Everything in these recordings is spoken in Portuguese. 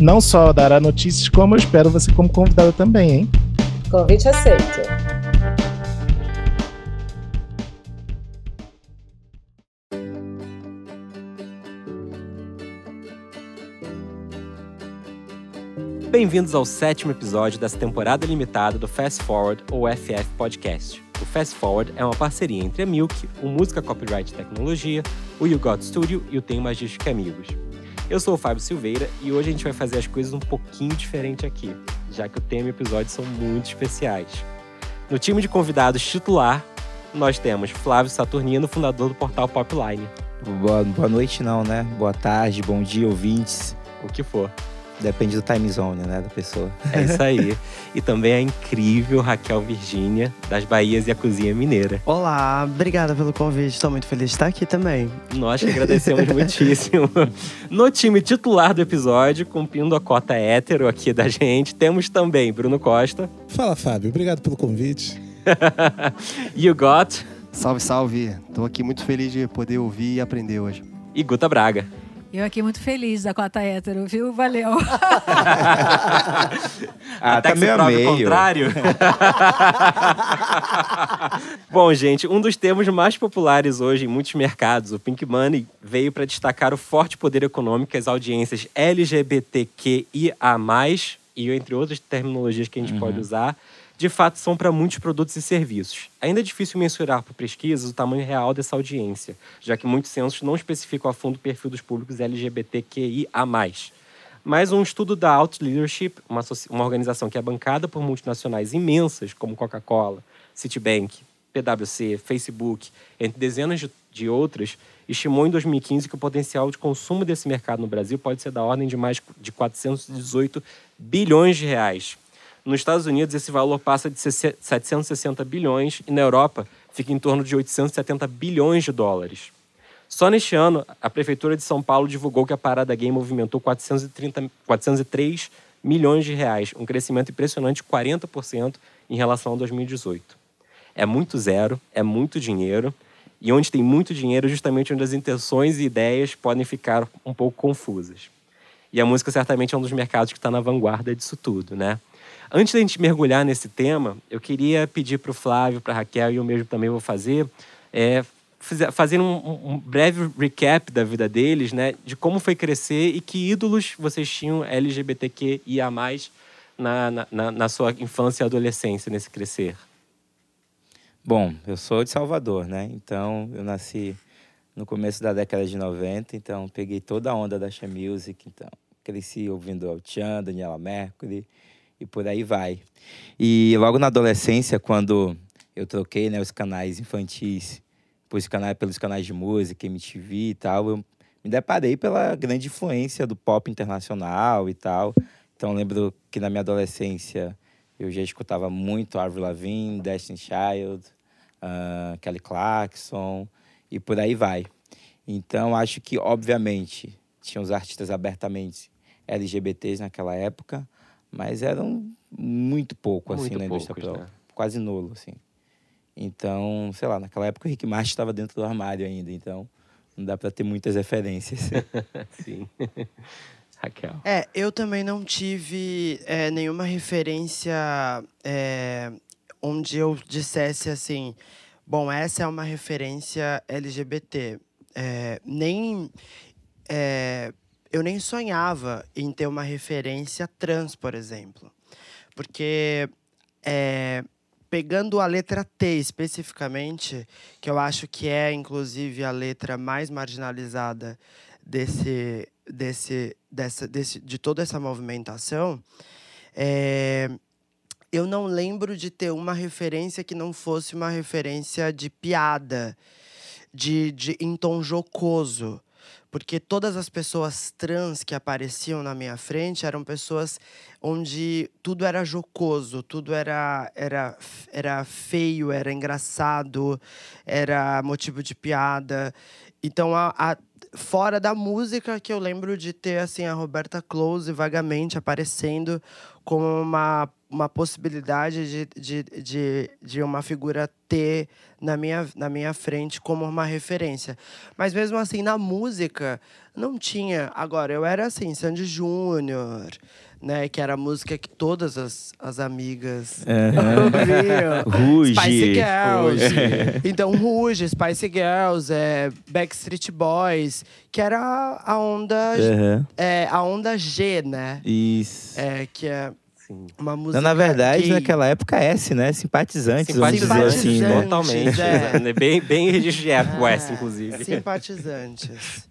Não só dará notícias, como eu espero você como convidada também, hein? Convite aceito. Bem-vindos ao sétimo episódio dessa temporada limitada do Fast Forward ou FF Podcast. O Fast Forward é uma parceria entre a Milk, o Música Copyright Tecnologia, o You Got Studio e o Tem Magística Amigos. Eu sou o Fábio Silveira e hoje a gente vai fazer as coisas um pouquinho diferente aqui, já que o tema e o episódio são muito especiais. No time de convidados titular, nós temos Flávio Saturnino, fundador do portal Popline. Boa, boa noite não, né? Boa tarde, bom dia, ouvintes. O que for. Depende do time zone, né, da pessoa. É isso aí. e também a incrível Raquel Virgínia, das Bahias e a Cozinha Mineira. Olá, obrigada pelo convite. Estou muito feliz de estar aqui também. Nós que agradecemos muitíssimo. No time titular do episódio, cumprindo a cota hétero aqui da gente, temos também Bruno Costa. Fala, Fábio. Obrigado pelo convite. you got. Salve, salve. Estou aqui muito feliz de poder ouvir e aprender hoje. E Guta Braga. Eu aqui muito feliz da cota hétero, viu? Valeu. ah, Até tá que se meio a prove o contrário. Bom, gente, um dos termos mais populares hoje em muitos mercados, o Pink Money, veio para destacar o forte poder econômico que as audiências LGBTQIA+, e entre outras terminologias que a gente pode usar, de fato são para muitos produtos e serviços. Ainda é difícil mensurar por pesquisas o tamanho real dessa audiência, já que muitos censos não especificam a fundo o perfil dos públicos LGBTQIA+. Mas um estudo da Out Leadership, uma, uma organização que é bancada por multinacionais imensas, como Coca-Cola, Citibank, PwC, Facebook, entre dezenas de, de outras, estimou em 2015 que o potencial de consumo desse mercado no Brasil pode ser da ordem de mais de 418 bilhões de reais. Nos Estados Unidos, esse valor passa de 760 bilhões e na Europa fica em torno de 870 bilhões de dólares. Só neste ano, a Prefeitura de São Paulo divulgou que a Parada Gay movimentou 430, 403 milhões de reais, um crescimento impressionante de 40% em relação a 2018. É muito zero, é muito dinheiro, e onde tem muito dinheiro, justamente onde as intenções e ideias podem ficar um pouco confusas. E a música certamente é um dos mercados que está na vanguarda disso tudo, né? Antes da gente mergulhar nesse tema, eu queria pedir para o Flávio, para a Raquel, e eu mesmo também vou fazer, é, fazer um, um- breve recap da vida deles, né? De como foi crescer e que ídolos vocês tinham LGBTQIA+, na, na, na, sua infância e adolescência, nesse crescer. Bom, eu sou de Salvador, né? Então, eu nasci no começo da década de 90, então peguei toda a onda da Xa Music, então cresci ouvindo El Daniela Mercury e por aí vai. E logo na adolescência, quando eu troquei né, os canais infantis pelos canais, pelos canais de música, MTV e tal, eu me deparei pela grande influência do pop internacional e tal. Então, lembro que na minha adolescência eu já escutava muito Avril Lavigne, Destiny Child, ah, Kelly Clarkson e por aí vai. Então, acho que, obviamente, tinha os artistas abertamente LGBTs naquela época, mas eram muito pouco, assim, Muito na indústria poucos, né? Quase nulo, assim. Então, sei lá, naquela época o Rick Martin estava dentro do armário ainda, então não dá para ter muitas referências. Sim. Raquel. É, eu também não tive é, nenhuma referência é, onde eu dissesse assim, bom, essa é uma referência LGBT. É, nem é, eu nem sonhava em ter uma referência trans, por exemplo, porque é, pegando a letra T especificamente, que eu acho que é inclusive a letra mais marginalizada desse, desse, dessa, desse, de toda essa movimentação, é, eu não lembro de ter uma referência que não fosse uma referência de piada, de, de em tom jocoso. Porque todas as pessoas trans que apareciam na minha frente eram pessoas onde tudo era jocoso, tudo era, era, era feio, era engraçado, era motivo de piada. Então, a, a, fora da música, que eu lembro de ter assim, a Roberta Close vagamente aparecendo como uma uma possibilidade de, de, de, de uma figura ter na minha, na minha frente como uma referência. Mas mesmo assim, na música, não tinha. Agora, eu era assim, Sandy Júnior, né? Que era a música que todas as, as amigas Uhum. ouviam. Ruge. Spice Girls. Então, Ruge, Spice Girls, é, Backstreet Boys, que era a onda, Uhum. é, a onda G, né? Isso. É, que é Sim. uma música. Não, na verdade, que... naquela época S, né? Simpatizantes, vamos dizer Simpatizantes, assim, né? Totalmente. É. né? Bem, bem registro de época, É, essa, inclusive. Simpatizantes.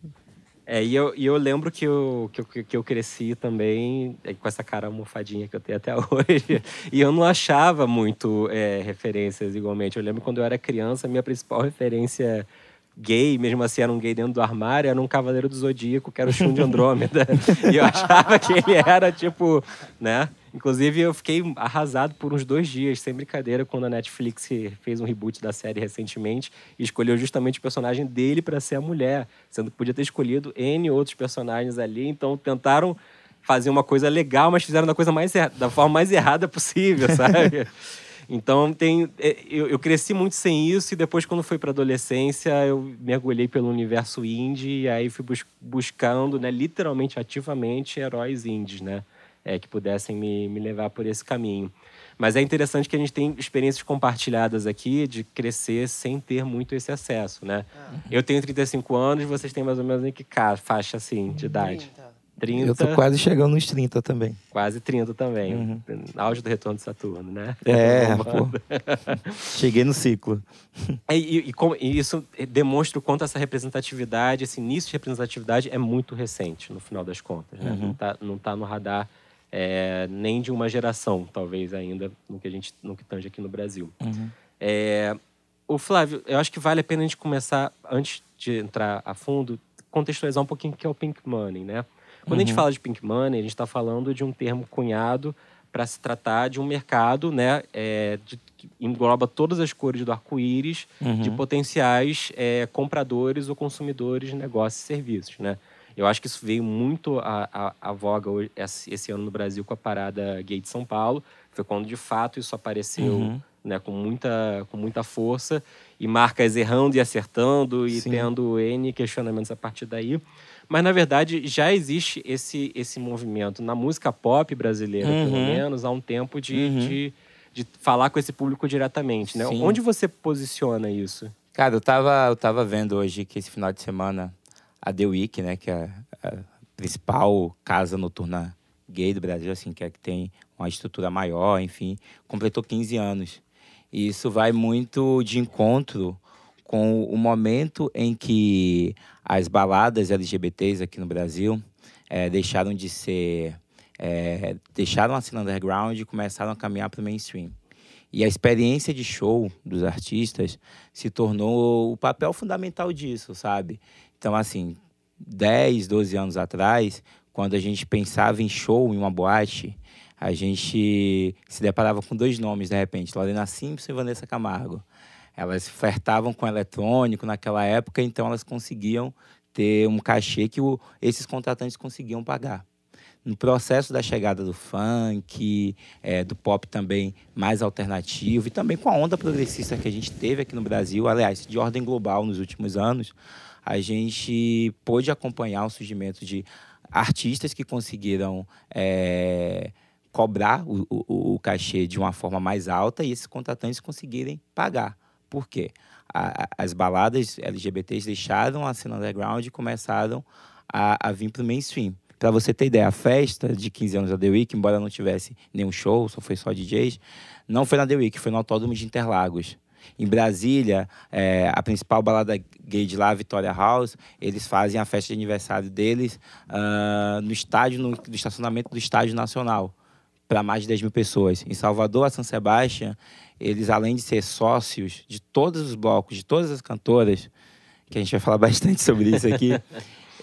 É, e eu, e eu lembro que eu, que, eu, que eu cresci também é, com essa cara almofadinha que eu tenho até hoje. E eu não achava muito é, referências igualmente. Eu lembro quando eu era criança, a minha principal referência gay, mesmo assim era um gay dentro do armário, era um cavaleiro do Zodíaco, que era o Shun de Andrômeda. e eu achava que ele era, tipo, né? Inclusive, eu fiquei arrasado por uns dois dias, sem brincadeira, quando a Netflix fez um reboot da série recentemente e escolheu justamente o personagem dele para ser a mulher, sendo que podia ter escolhido N outros personagens ali. Então, tentaram fazer uma coisa legal, mas fizeram da, coisa mais, da forma mais errada possível, sabe? Então, tem, é, eu, eu cresci muito sem isso e depois, quando fui para adolescência, eu mergulhei pelo universo indie e aí fui bus- buscando, né, literalmente, ativamente, heróis indies, né? É, que pudessem me, me levar por esse caminho. Mas é interessante que a gente tem experiências compartilhadas aqui de crescer sem ter muito esse acesso, né? Eu tenho 35 anos, vocês têm mais ou menos em que faixa, assim, de idade? 30. Eu tô quase chegando nos 30 também. Quase 30 também. Uhum. Auge do retorno de Saturno, né? É. Cheguei no ciclo. É, E, e como- e isso demonstra o quanto essa representatividade, esse início de representatividade é muito recente, no final das contas. Né? Não, tá, não tá no radar é, nem de uma geração, talvez ainda, no que a gente no que tange aqui no Brasil. É, o Flávio, eu acho que vale a pena a gente começar, antes de entrar a fundo, contextualizar um pouquinho o que é o Pink Money, né? Quando a gente fala de Pink Money, a gente está falando de um termo cunhado para se tratar de um mercado, né, é, de- que engloba todas as cores do arco-íris de potenciais é, compradores ou consumidores de negócios e serviços, né? Eu acho que isso veio muito à, à, à voga hoje- esse, ano no Brasil com a parada gay de São Paulo. Foi quando, de fato, isso apareceu né, com, muita, com muita força. E marcas errando e acertando e Sim. tendo N questionamentos a partir daí. Mas, na verdade, já existe esse, esse movimento na música pop brasileira, pelo Uhum. menos, há um tempo de, Uhum. de, de falar com esse público diretamente. Né? Sim. Onde você posiciona isso? Cara, eu tava, eu tava vendo hoje que esse final de semana a The Week, né, que é a principal casa noturna gay do Brasil, assim, que é a que tem uma estrutura maior, enfim, completou 15 anos. E isso vai muito de encontro com o momento em que as baladas LGBTs aqui no Brasil eh, deixaram de ser. eh, deixaram a cena underground e começaram a caminhar para o mainstream. E a experiência de show dos artistas se tornou o papel fundamental disso, sabe? Então, assim, 10, 12 anos atrás, quando a gente pensava em show em uma boate, a gente se deparava com dois nomes, de repente, Lorena Simpson e Vanessa Camargo. Elas flertavam com eletrônico naquela época, então elas conseguiam ter um cachê que o- esses contratantes conseguiam pagar. No processo da chegada do funk, eh, do pop também mais alternativo, e também com a onda progressista que a gente teve aqui no Brasil, aliás, de ordem global nos últimos anos, a gente pôde acompanhar o surgimento de artistas que conseguiram eh, cobrar o, o, o cachê de uma forma mais alta e esses contratantes conseguirem pagar. Por quê? A- a- as baladas LGBTs deixaram a cena underground e começaram a, a vir para o mainstream. Para você ter ideia, a festa de 15 anos da The Week, embora não tivesse nenhum show, só foi só DJs, não foi na The Week, foi no Autódromo de Interlagos. Em Brasília, eh, a principal balada gay de lá, Vitória House, eles fazem a festa de aniversário deles ah, no estádio, no, no estacionamento do Estádio Nacional, para mais de 10 mil pessoas. Em Salvador, a São Sebastião, eles, além de ser sócios de todos os blocos, de todas as cantoras, que a gente vai falar bastante sobre isso aqui,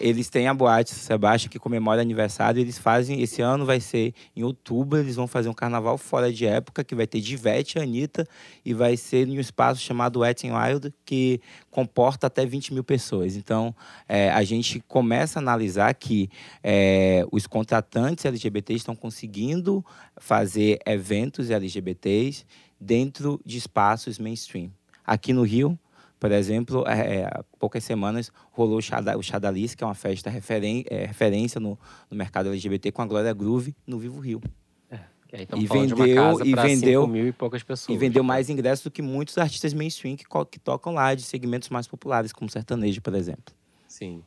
eles têm a boate Sebastião que comemora aniversário. Eles fazem, esse ano vai ser em outubro, eles vão fazer um carnaval fora de época, que vai ter Divete e Anitta, e vai ser em um espaço chamado Wet Wild, que comporta até 20 mil pessoas. Então, é, a gente começa a analisar que é, os contratantes LGBTs estão conseguindo fazer eventos LGBTs dentro de espaços mainstream. Aqui no Rio, por exemplo, é, há poucas semanas rolou o, Chada, o Chadalis, que é uma festa referen é, referência no, no, mercado LGBT com a Glória Groove no Vivo Rio. É, e vendeu e vendeu mil e poucas pessoas. E vendeu mais ingressos do que muitos artistas mainstream que, que tocam lá de segmentos mais populares, como sertanejo, por exemplo. Sim.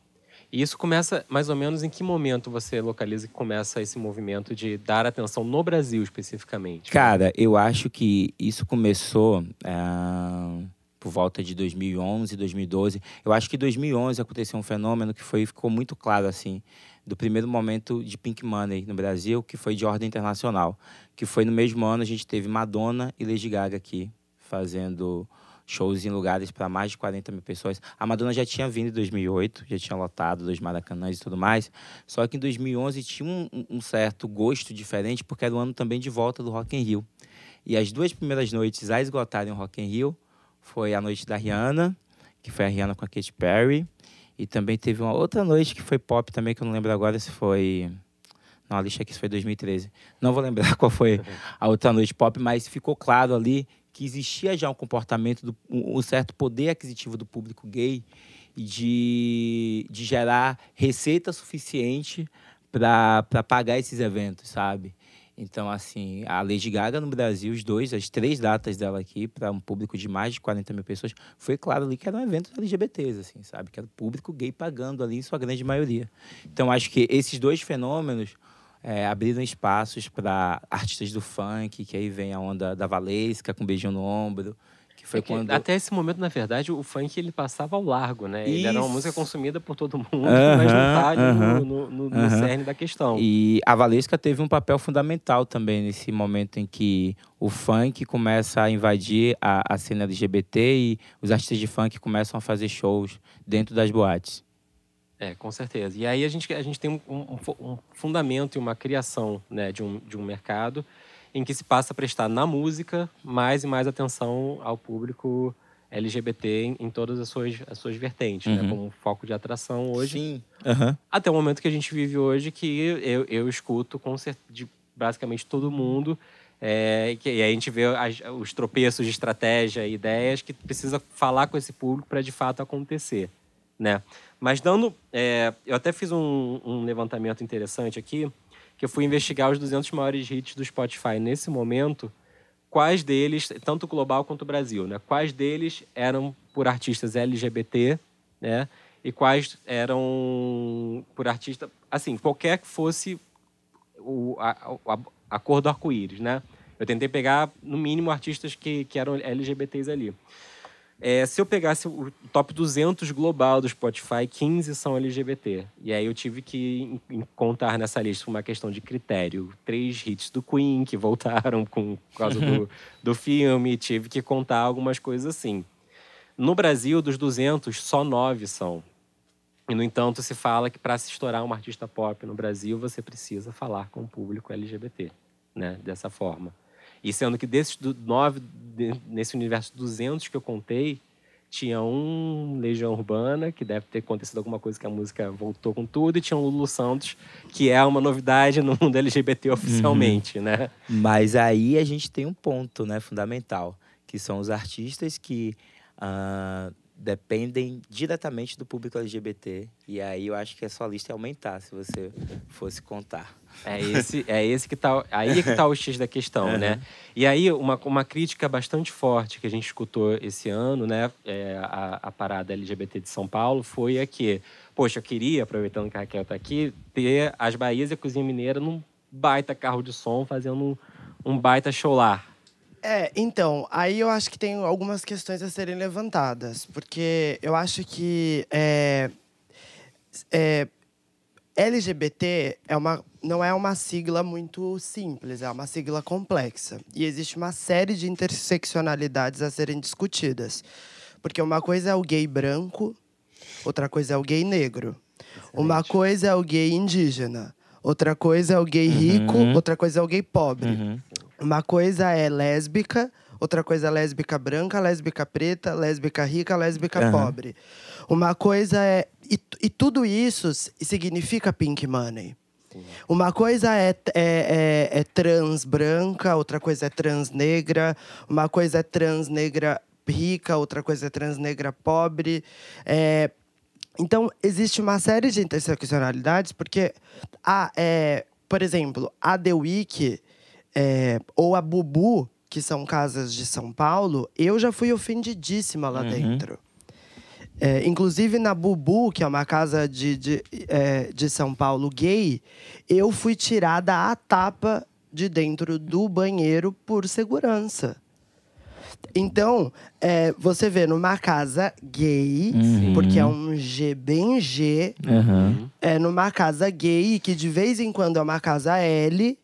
E isso começa mais ou menos em que momento você localiza que começa esse movimento de dar atenção no Brasil especificamente? Cara, eu acho que isso começou. Uh por volta de 2011, 2012. Eu acho que em 2011 aconteceu um fenômeno que foi ficou muito claro assim, do primeiro momento de Pink Money no Brasil, que foi de ordem internacional, que foi no mesmo ano a gente teve Madonna e Lady Gaga aqui fazendo shows em lugares para mais de 40 mil pessoas. A Madonna já tinha vindo em 2008, já tinha lotado dois Maracanãs e tudo mais. Só que em 2011 tinha um, um, certo gosto diferente, porque era o ano também de volta do Rock in Rio. E as duas primeiras noites a esgotarem o Rock in Rio foi a noite da Rihanna, que foi a Rihanna com a Katy Perry. E também teve uma outra noite que foi pop também, que eu não lembro agora se foi. Não, a lista aqui foi 2013. Não vou lembrar qual foi a outra noite pop, mas ficou claro ali que existia já um comportamento, do, um certo poder aquisitivo do público gay de, de gerar receita suficiente para pagar esses eventos, sabe? Então, assim, a Lady Gaga no Brasil, os dois, as três datas dela aqui, para um público de mais de 40 mil pessoas, foi claro ali que era um evento LGBTs, assim, sabe? Que era o público gay pagando ali, em sua grande maioria. Então, acho que esses dois fenômenos é, abriram espaços para artistas do funk, que aí vem a onda da Valesca com um beijinho no ombro, que foi é que quando... Até esse momento, na verdade, o funk ele passava ao largo, né? Isso. Ele era uma música consumida por todo mundo, uh -huh, mas não tá uh -huh, no, no, no, uh -huh. cerne da questão. E a Valesca teve um papel fundamental também nesse momento em que o funk começa a invadir a, a cena LGBT e os artistas de funk começam a fazer shows dentro das boates. É, com certeza. E aí a gente, a gente tem um, um, um fundamento e uma criação né, de, um, de um mercado em que se passa a prestar na música mais e mais atenção ao público LGBT em, em todas as suas, as suas vertentes, né? uhum. né? como foco de atração hoje. Sim. Uhum. Até o momento que a gente vive hoje, que eu, eu escuto com de basicamente todo mundo. É, que, e aí a gente vê as, os tropeços de estratégia e ideias que precisa falar com esse público para de fato acontecer. Né? Mas dando. É, eu até fiz um, um levantamento interessante aqui eu fui investigar os 200 maiores hits do Spotify nesse momento, quais deles, tanto global quanto Brasil, né? Quais deles eram por artistas LGBT, né? E quais eram por artista, assim, qualquer que fosse o, a, a, a cor do arco-íris, né? Eu tentei pegar, no mínimo, artistas que, que eram LGBTs ali. É, se eu pegasse o top 200 global do Spotify, 15 são LGBT. E aí eu tive que contar nessa lista uma questão de critério. Três hits do Queen, que voltaram com, por causa do, do filme. Tive que contar algumas coisas assim. No Brasil, dos 200, só nove são. E, no entanto, se fala que para se estourar uma artista pop no Brasil, você precisa falar com o público LGBT, né? Dessa forma. E sendo que desses nove, nesse universo 200 que eu contei, tinha um Legião Urbana, que deve ter acontecido alguma coisa que a música voltou com tudo, e tinha um Lulu Santos, que é uma novidade no mundo LGBT oficialmente, uhum. né? Mas aí a gente tem um ponto, né, fundamental, que são os artistas que uh, dependem diretamente do público LGBT. E aí eu acho que a sua lista ia aumentar se você fosse contar. É esse, é esse que tá. Aí é que tá o X da questão, uhum. né? E aí, uma, uma crítica bastante forte que a gente escutou esse ano, né? É, a, a parada LGBT de São Paulo foi a que, poxa, eu queria, aproveitando que a Raquel tá aqui, ter as Bahias e a Cozinha Mineira num baita carro de som, fazendo um, um baita show lá. É, então, aí eu acho que tem algumas questões a serem levantadas, porque eu acho que é, é, LGBT é uma, não é uma sigla muito simples, é uma sigla complexa. E existe uma série de interseccionalidades a serem discutidas. Porque uma coisa é o gay branco, outra coisa é o gay negro. Uma coisa é o gay indígena, outra coisa é o gay rico, Uhum. outra coisa é o gay pobre. Uhum. Uma coisa é lésbica, outra coisa é lésbica branca, lésbica preta, lésbica rica, lésbica Aham. pobre. Uma coisa é. E, e tudo isso significa pink money. Uma coisa é, é, é, é trans branca, outra coisa é trans negra, uma coisa é trans negra rica, outra coisa é trans negra pobre. É, então, existe uma série de interseccionalidades, porque, a, é, por exemplo, a The Week é, ou a Bubu, que são casas de São Paulo, eu já fui ofendidíssima lá Uhum. dentro. É, inclusive na Bubu, que é uma casa de, de, é, de São Paulo gay, eu fui tirada a tapa de dentro do banheiro por segurança. Então, é, você vê numa casa gay, Uhum. porque é um G bem G, Aham. é numa casa gay, que de vez em quando é uma casa L,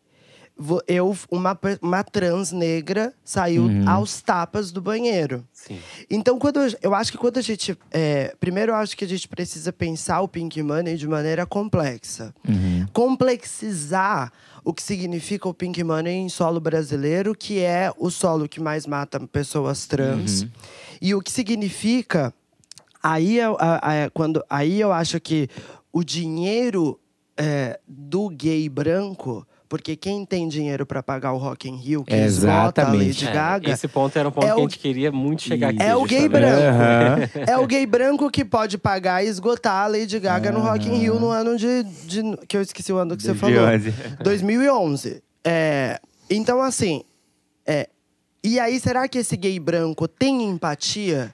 eu, uma, uma trans negra saiu Uhum. aos tapas do banheiro. Sim. Então, quando eu, eu acho que quando a gente. é, primeiro, eu acho que a gente precisa pensar o Pink Money de maneira complexa. Uhum. Complexizar o que significa o Pink Money em solo brasileiro, que é o solo que mais mata pessoas trans. E o que significa. Aí, eu- a- a- quando, aí eu acho que o dinheiro é, do gay branco. Porque quem tem dinheiro para pagar o Rock in Rio, que esgota a. Lady É, Gaga, esse ponto era um ponto é que a gente queria muito chegar aqui. é o gay branco. Aham. É o gay branco que pode pagar e esgotar a Lady Gaga no Rock in Rio no ano de, de- que eu esqueci o ano que você falou. 2011. 2011. É, então assim, é, e aí será que esse gay branco tem empatia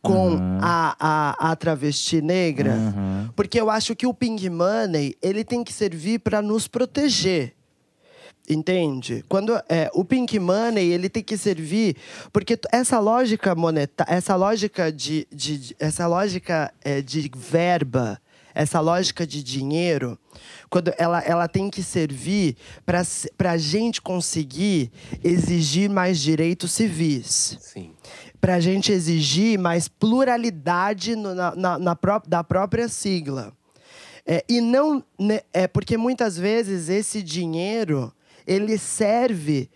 com a, a, a travesti negra? Uhum. Porque eu acho que o Pink Money, ele tem que servir para nos proteger. Entende? Quando é, o Pink Money ele tem que servir porque essa lógica monetária, essa lógica de, de- de- essa lógica é, de verba, essa lógica de dinheiro, quando ela, ela tem que servir para a gente conseguir exigir mais direitos civis Sim. para a gente exigir mais pluralidade no- na, na, na pró- da própria sigla. É, e não né, é porque muitas vezes esse dinheiro ele serve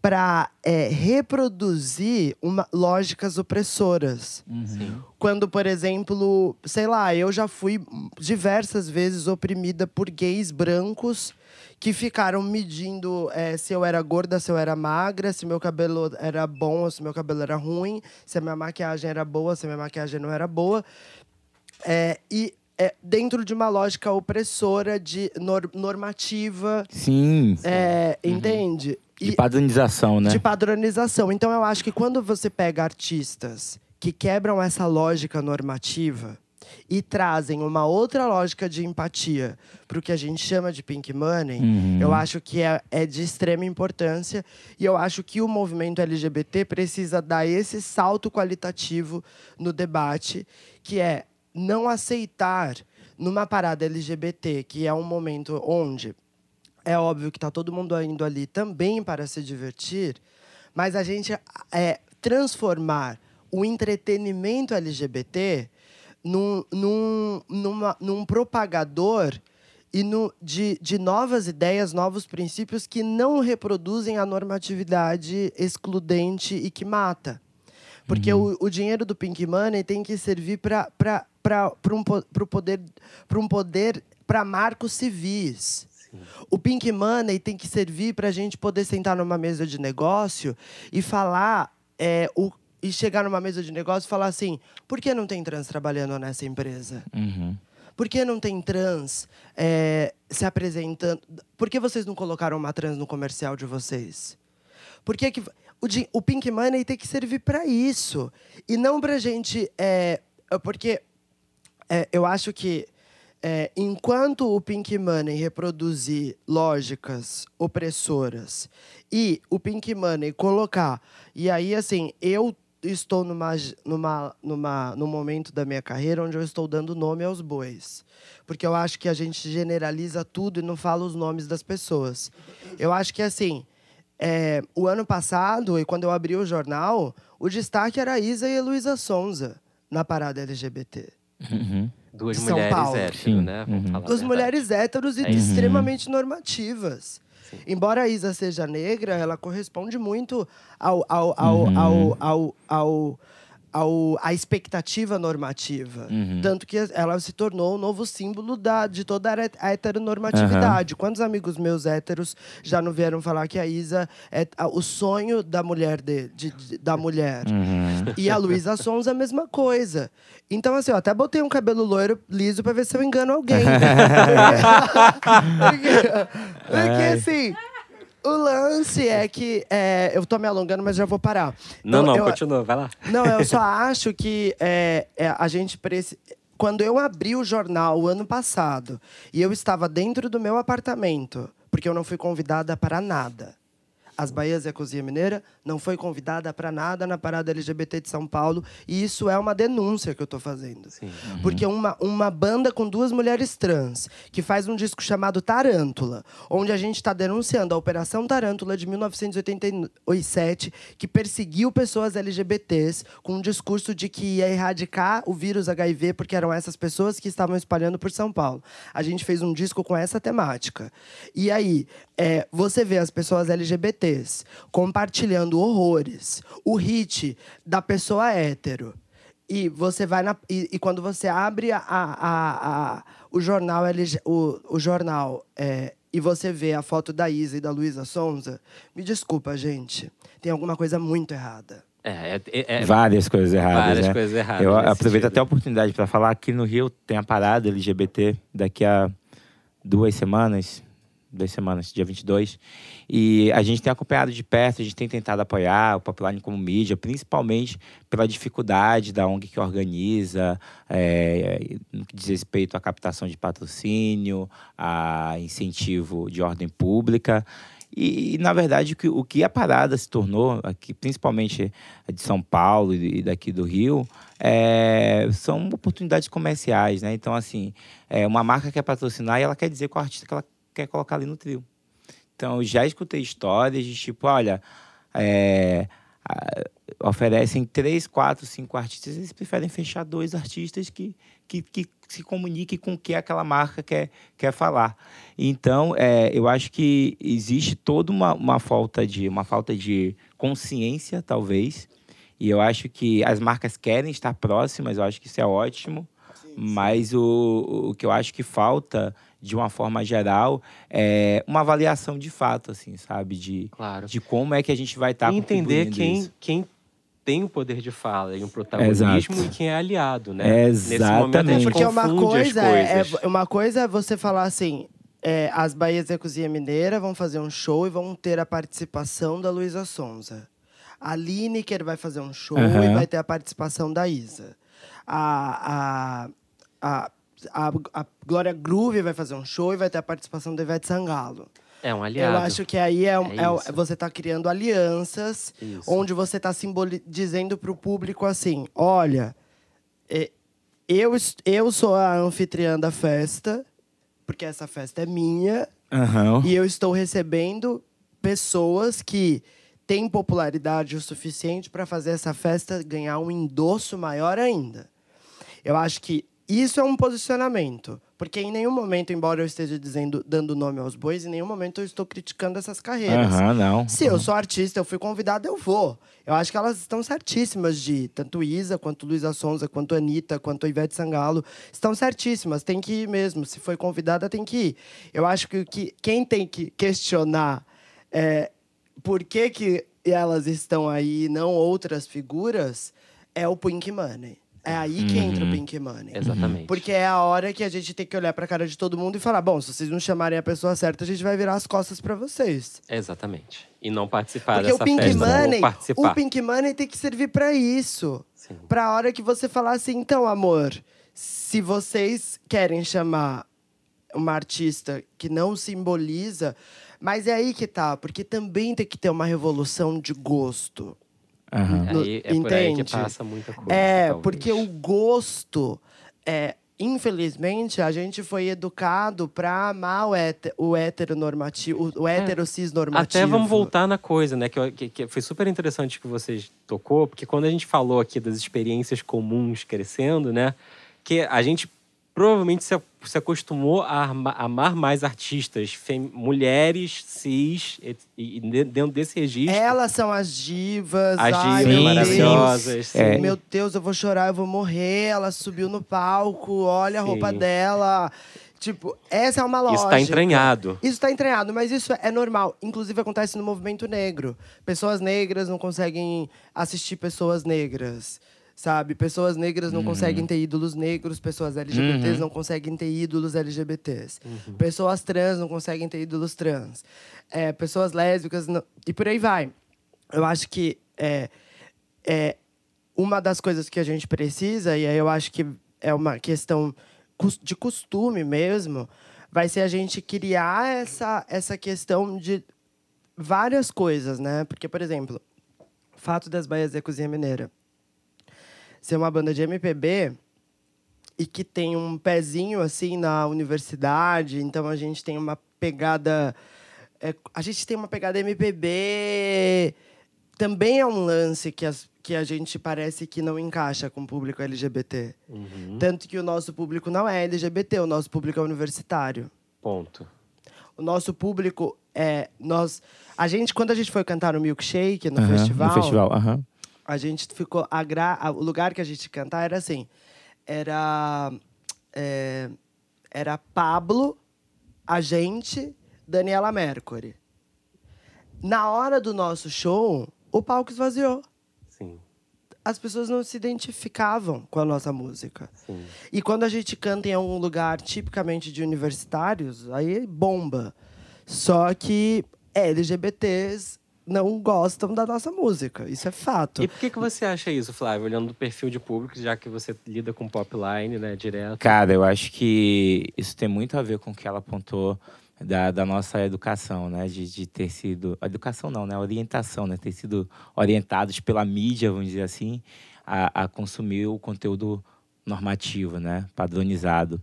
para reproduzir uma, lógicas opressoras. Sim. Quando, por exemplo, sei lá, eu já fui diversas vezes oprimida por gays brancos que ficaram medindo eh, se eu era gorda, se eu era magra, se meu cabelo era bom ou se meu cabelo era ruim, se a minha maquiagem era boa, se a minha maquiagem não era boa. É, e é, dentro de uma lógica opressora, de nor- normativa, Sim. é, entende? De padronização, né? de padronização. Então eu acho que quando você pega artistas que quebram essa lógica normativa e trazem uma outra lógica de empatia para o que a gente chama de pink money, Uhum. eu acho que é, é de extrema importância e eu acho que o movimento LGBT precisa dar esse salto qualitativo no debate, que é não aceitar numa parada LGBT, que é um momento onde é óbvio que tá todo mundo indo ali também para se divertir, mas a gente é transformar o entretenimento LGBT num, num, numa- num propagador e no, de, de novas ideias, novos princípios que não reproduzem a normatividade excludente e que mata. Porque o, o dinheiro do Pink Money tem que servir para um, pro poder, para um poder para marcos civis. O Pink Money tem que servir para a gente poder sentar numa mesa de negócio e falar é, o, e chegar numa mesa de negócio e falar assim: por que não tem trans trabalhando nessa empresa? Uhum. Por que não tem trans é, se apresentando? Por que vocês não colocaram uma trans no comercial de vocês? Por que, que o, o Pink Money tem que servir para isso e não para gente é, é porque é, eu acho que é, enquanto o Pink Money reproduzir lógicas opressoras e o Pink Money colocar e aí assim eu estou numa, numa, numa, num momento da minha carreira onde eu estou dando nome aos bois. Porque eu acho que a gente generaliza tudo e não fala os nomes das pessoas. Eu acho que, assim, é, o ano passado, e quando eu abri o jornal, o destaque era a Isa e a Luísa Sonza na parada LGBT. Uhum. Duas São mulheres Paulo. héteros, Sim. né? Uhum. Duas mulheres héteros e isso. extremamente normativas. Embora a Isa seja negra, ela corresponde muito ao, ao, ao, Uhum. ao, ao, ao, ao- à expectativa normativa. Uhum. Tanto que ela se tornou o novo símbolo da, de toda a het- a heteronormatividade. Quantos amigos meus héteros já não vieram falar que a Isa é a- o sonho da mulher, de, de- de- da mulher? Uhum. E a Luísa Sons a mesma coisa. Então, assim, eu até botei um cabelo loiro liso pra ver se eu engano alguém. porque, porque, assim, o lance é que. é, eu tô me alongando, mas já vou parar. Não, Eu- não, eu- continua, vai lá. Não, eu só acho que é, é, a gente precisa. Quando eu abri o jornal o ano passado e eu estava dentro do meu apartamento, porque eu não fui convidada para nada. As Bahias e a Cozinha Mineira não foi convidada para nada na parada LGBT de São Paulo. E isso é uma denúncia que eu estou fazendo. Sim. Porque uma, uma banda com duas mulheres trans, que faz um disco chamado Tarântula, onde a gente está denunciando a Operação Tarântula de 1987, que perseguiu pessoas LGBTs com um discurso de que ia erradicar o vírus HIV, porque eram essas pessoas que estavam espalhando por São Paulo. A gente fez um disco com essa temática. E aí, é, você vê as pessoas LGBTs compartilhando horrores, o hit da pessoa hétero. E você vai na. E, e quando você abre a, a, a- o jornal, LG, o, o jornal é, e você vê a foto da Isa e da Luísa Sonza, me desculpa, gente. Tem alguma coisa muito errada. É, é, é- Várias coisas erradas, várias né? coisas erradas. Eu aproveito sentido. até a oportunidade para falar aqui no Rio tem a parada LGBT daqui a duas semanas, duas semanas, dia 22. E a gente tem acompanhado de perto, a gente tem tentado apoiar o Popline como mídia, principalmente pela dificuldade da ONG que organiza, é, no que diz respeito à captação de patrocínio, a incentivo de ordem pública. E, na verdade, o que, o que a parada se tornou, aqui, principalmente de São Paulo e daqui do Rio, é, são oportunidades comerciais, né? Então, assim, é, uma marca quer patrocinar e ela quer dizer qual artista que ela quer colocar ali no trio. Então, eu já escutei histórias de tipo, olha, é, oferecem três, quatro, cinco artistas, eles preferem fechar dois artistas que, que, que se comuniquem com o que aquela marca quer, quer falar. Então, é, eu acho que existe toda uma, uma falta de uma falta de consciência, talvez. E eu acho que as marcas querem estar próximas, eu acho que isso é ótimo. Mas o, o que eu acho que falta, de uma forma geral, é uma avaliação de fato, assim, sabe? De, Claro. de como é que a gente vai estar E entender quem, isso. quem tem o poder de fala e um protagonismo Exato. e quem é aliado, né? Nesse momento a Exatamente. gente Porque uma confunde as coisa, é, é- uma coisa é você falar assim: é, as Bahias da Cozinha Mineira vão fazer um show e vão ter a participação da Luísa Sonza. A Lineker vai fazer um show Aham. e vai ter a participação da Isa. A, a, a, a, a Glória Groove vai fazer um show e vai ter a participação da Ivete Sangalo. É um aliado. Eu acho que aí é, É é você está criando alianças, Isso. onde você está dizendo para o público assim: olha, é, eu, eu sou a anfitriã da festa, porque essa festa é minha, Aham. e eu estou recebendo pessoas que têm popularidade o suficiente para fazer essa festa ganhar um endosso maior ainda. Eu acho que isso é um posicionamento. Porque em nenhum momento, embora eu esteja dizendo, dando nome aos bois, em nenhum momento eu estou criticando essas carreiras. Aham, não. Se eu sou artista, eu fui convidada, eu vou. Eu acho que elas estão certíssimas de. Tanto Isa, quanto Luísa Sonza, quanto Anitta, quanto Ivete Sangalo. Estão certíssimas, tem que ir mesmo. Se foi convidada, tem que ir. Eu acho que, que quem tem que questionar é, por que, que elas estão aí e não outras figuras é o Pink Money. É aí que entra o Pink Money. Exatamente. Porque é a hora que a gente tem que olhar pra cara de todo mundo e falar: bom, se vocês não chamarem a pessoa certa, a gente vai virar as costas pra vocês. Exatamente. E não participar Porque dessa o Pink festa. Money, o Pink Money tem que servir pra isso. Sim. Pra hora que você falar assim, então, amor, se vocês querem chamar uma artista que não simboliza, mas é aí que tá, porque também tem que ter uma revolução de gosto. No- Aí, é por aí que entende? passa muita coisa. É, talvez. porque o gosto é infelizmente a gente foi educado pra amar o, hétero, o heteronormativo, o, o hétero cis normativo. É. Até vamos voltar na coisa, né? Que, que- que foi super interessante que vocês tocou, porque quando a gente falou aqui das experiências comuns crescendo, né? Que a gente provavelmente se, se acostumou a amar mais artistas, fem- mulheres, cis, e, e de- dentro desse registro. Elas são as divas. As ai, divas meu maravilhosas, Deus. sim. Meu Deus, eu vou chorar, eu vou morrer. Ela subiu no palco, olha a Sim. roupa dela. Tipo, essa é uma lógica. Isso tá entranhado. Isso tá entranhado, mas isso é normal. Inclusive, acontece no movimento negro. Pessoas negras não conseguem assistir pessoas negras. Sabe? Pessoas negras não conseguem ter ídolos negros, pessoas LGBTs Uhum. não conseguem ter ídolos LGBTs. Pessoas trans não conseguem ter ídolos trans. É, pessoas lésbicas. não- E por aí vai. Eu acho que é, é uma das coisas que a gente precisa, e aí eu acho que é uma questão de costume mesmo, vai ser a gente criar essa, essa questão de várias coisas, né? Porque, por exemplo, o fato das Baias da Cozinha Mineira ser uma banda de MPB e que tem um pezinho assim na universidade, então a gente tem uma pegada é, a gente tem uma pegada MPB também é um lance que, as, que a gente parece que não encaixa com o público LGBT. Uhum. Tanto que o nosso público não é LGBT, o nosso público é universitário. Ponto. O nosso público é. Nós, a gente, quando a gente foi cantar no Milkshake, no Aham, festival, No festival, aham. A gente ficou. A gra, a- o lugar que a gente cantar era assim: era. é, era Pablo, a gente, Daniela Mercury. Na hora do nosso show, o palco esvaziou. Sim, As pessoas não se identificavam com a nossa música. sim. E quando a gente canta em algum lugar tipicamente de universitários, aí bomba. Só que LGBTs não gostam da nossa música. Isso é fato. E por que, que você acha isso, Flávio? Olhando do perfil de público, já que você lida com pop line, né, direto. Cara, eu acho que isso tem muito a ver com o que ela apontou da, da nossa educação, né? De, de ter sido. Educação não, né? Orientação, né? Ter sido orientados pela mídia, vamos dizer assim, a, a consumir o conteúdo normativo, né? Padronizado.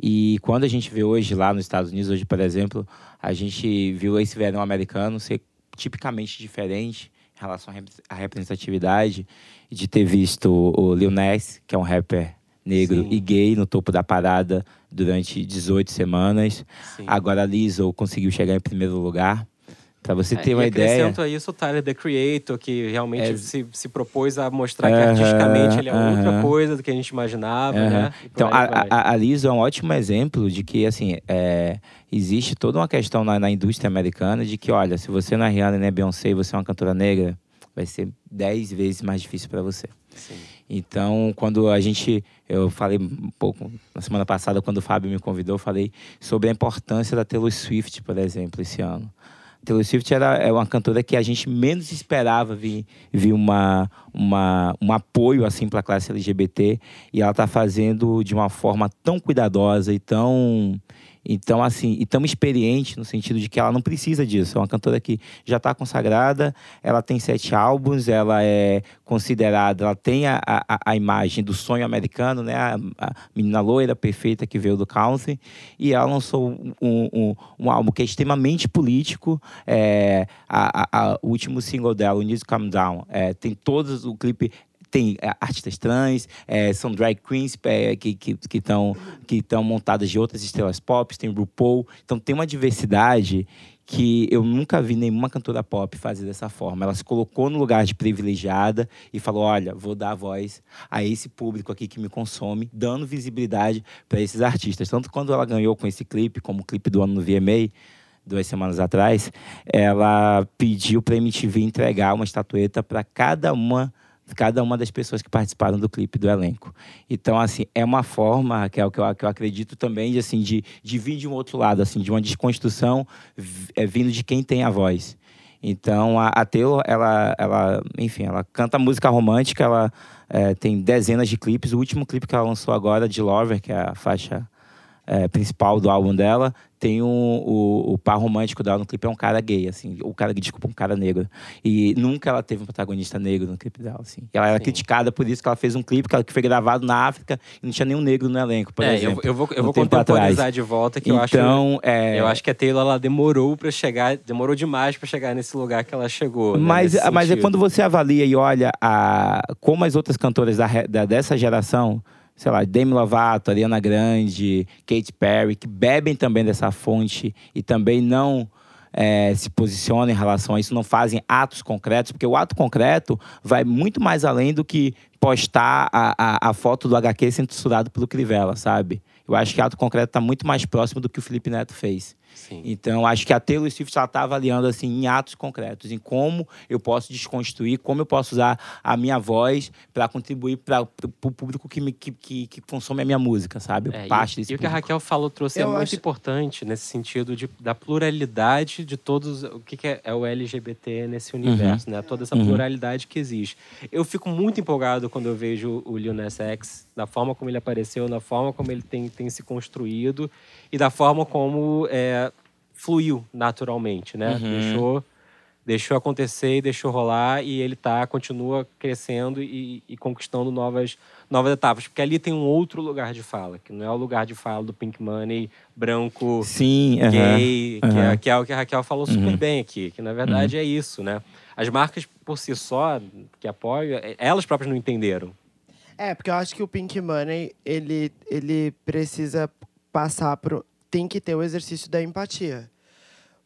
E quando a gente vê hoje lá nos Estados Unidos, hoje, por exemplo, a gente viu esse verão americano ser tipicamente diferente em relação à rep- à representatividade, de ter visto o Lil Nas, que é um rapper negro Sim. e gay no topo da parada durante 18 semanas. Sim. Agora a Lizzo conseguiu chegar em primeiro lugar. Para você ter É, uma e ideia. acrescento a isso o Tyler, The Creator, que realmente É. se, se propôs a mostrar que Aham, artisticamente ele é outra aham. coisa do que a gente imaginava, Aham. né? E por Então, a, a, a Lizzo é um ótimo exemplo de que, assim, é, existe toda uma questão na, na indústria americana de que, olha, se você não é Rihanna nem é Beyoncé e você é uma cantora negra, vai ser dez vezes mais difícil para você. Sim. Então, quando a gente. Eu falei um pouco na semana passada, quando o Fábio me convidou, eu falei sobre a importância da Taylor Swift, por exemplo, esse ano. Taylor Swift era, é uma cantora que a gente menos esperava vir, vir uma, uma, um apoio assim para a classe LGBT e ela está fazendo de uma forma tão cuidadosa e tão então assim e tão experiente no sentido de que ela não precisa disso. É uma cantora que já está consagrada ela tem sete álbuns ela é considerada ela tem a, a, a imagem do sonho americano né? A, a menina loira perfeita que veio do country. E ela lançou um, um, um álbum que é extremamente político. É, a, a- o último single dela, o Need to Calm Down, é, tem todos o clipe tem é, artistas trans, é, são drag queens é, que estão que, que estão montadas de outras estrelas pop, tem RuPaul, então tem uma diversidade que eu nunca vi nenhuma cantora pop fazer dessa forma. Ela se colocou no lugar de privilegiada e falou: olha, vou dar voz a esse público aqui que me consome, dando visibilidade para esses artistas. Tanto quando ela ganhou com esse clipe, como o clipe do ano no VMA, duas semanas atrás, ela pediu para a MTV entregar uma estatueta para cada uma cada uma das pessoas que participaram do clipe do elenco. Então, assim, é uma forma, Raquel, que eu, que eu acredito também de, assim, de, de vir de um outro lado, assim, de uma desconstrução é, vindo de quem tem a voz. Então, a, a ela, ela, enfim, ela canta música romântica, ela é, tem dezenas de clipes. O último clipe que ela lançou agora, de Lover, que é a faixa é, principal do álbum dela, tem um, o, o par romântico dela no clipe é um cara gay, assim, o cara, desculpa, um cara negro. E nunca ela teve um protagonista negro no clipe dela, assim. Ela era Sim. criticada por isso que ela fez um clipe que, ela- que foi gravado na África e não tinha nenhum negro no elenco, por É, eu, exemplo. eu vou, eu vou tempo contemporizar atrás. de volta que eu acho. Então, é... Eu acho que a Taylor ela demorou para chegar, demorou demais para chegar nesse lugar que ela chegou. né, Mas, nesse mas é quando você avalia e olha a, como as outras cantoras da, da- dessa geração sei lá, Demi Lovato, Ariana Grande, Katy Perry, que bebem também dessa fonte e também não é, se posicionam em relação a isso, não fazem atos concretos, porque o ato concreto vai muito mais além do que postar a, a, a foto do HQ censurado pelo Crivella, sabe? Eu acho que ato concreto está muito mais próximo do que o Felipe Neto fez. Sim. Então, acho que a Taylor Swift está avaliando assim, em atos concretos, em como eu posso desconstruir, como eu posso usar a minha voz para contribuir para o público que, me, que, que, que, consome a minha música, sabe? É, Parte e, desse e o que a. Raquel falou trouxe é Eu muito acho- importante nesse sentido de, da pluralidade de todos. O que, que é, é o LGBT nesse universo, né? Toda essa Uhum. pluralidade que existe. Eu fico muito empolgado quando eu vejo o Lil Nas X, da forma como ele apareceu, da forma como ele tem, tem se construído e da forma como é, fluiu naturalmente, né? Uhum. Deixou, deixou acontecer e deixou rolar e ele tá, continua crescendo e, e conquistando novas, novas etapas. Porque ali tem um outro lugar de fala, que não é o lugar de fala do Pink Money branco, Sim, gay, que, é, que é o que a Raquel falou super Uhum. bem aqui, que na verdade é isso, né? As marcas por si só, que apoiam, é- elas próprias não entenderam. É, porque eu acho que o Pink Money, ele, ele precisa passar pro. Tem que ter o exercício da empatia.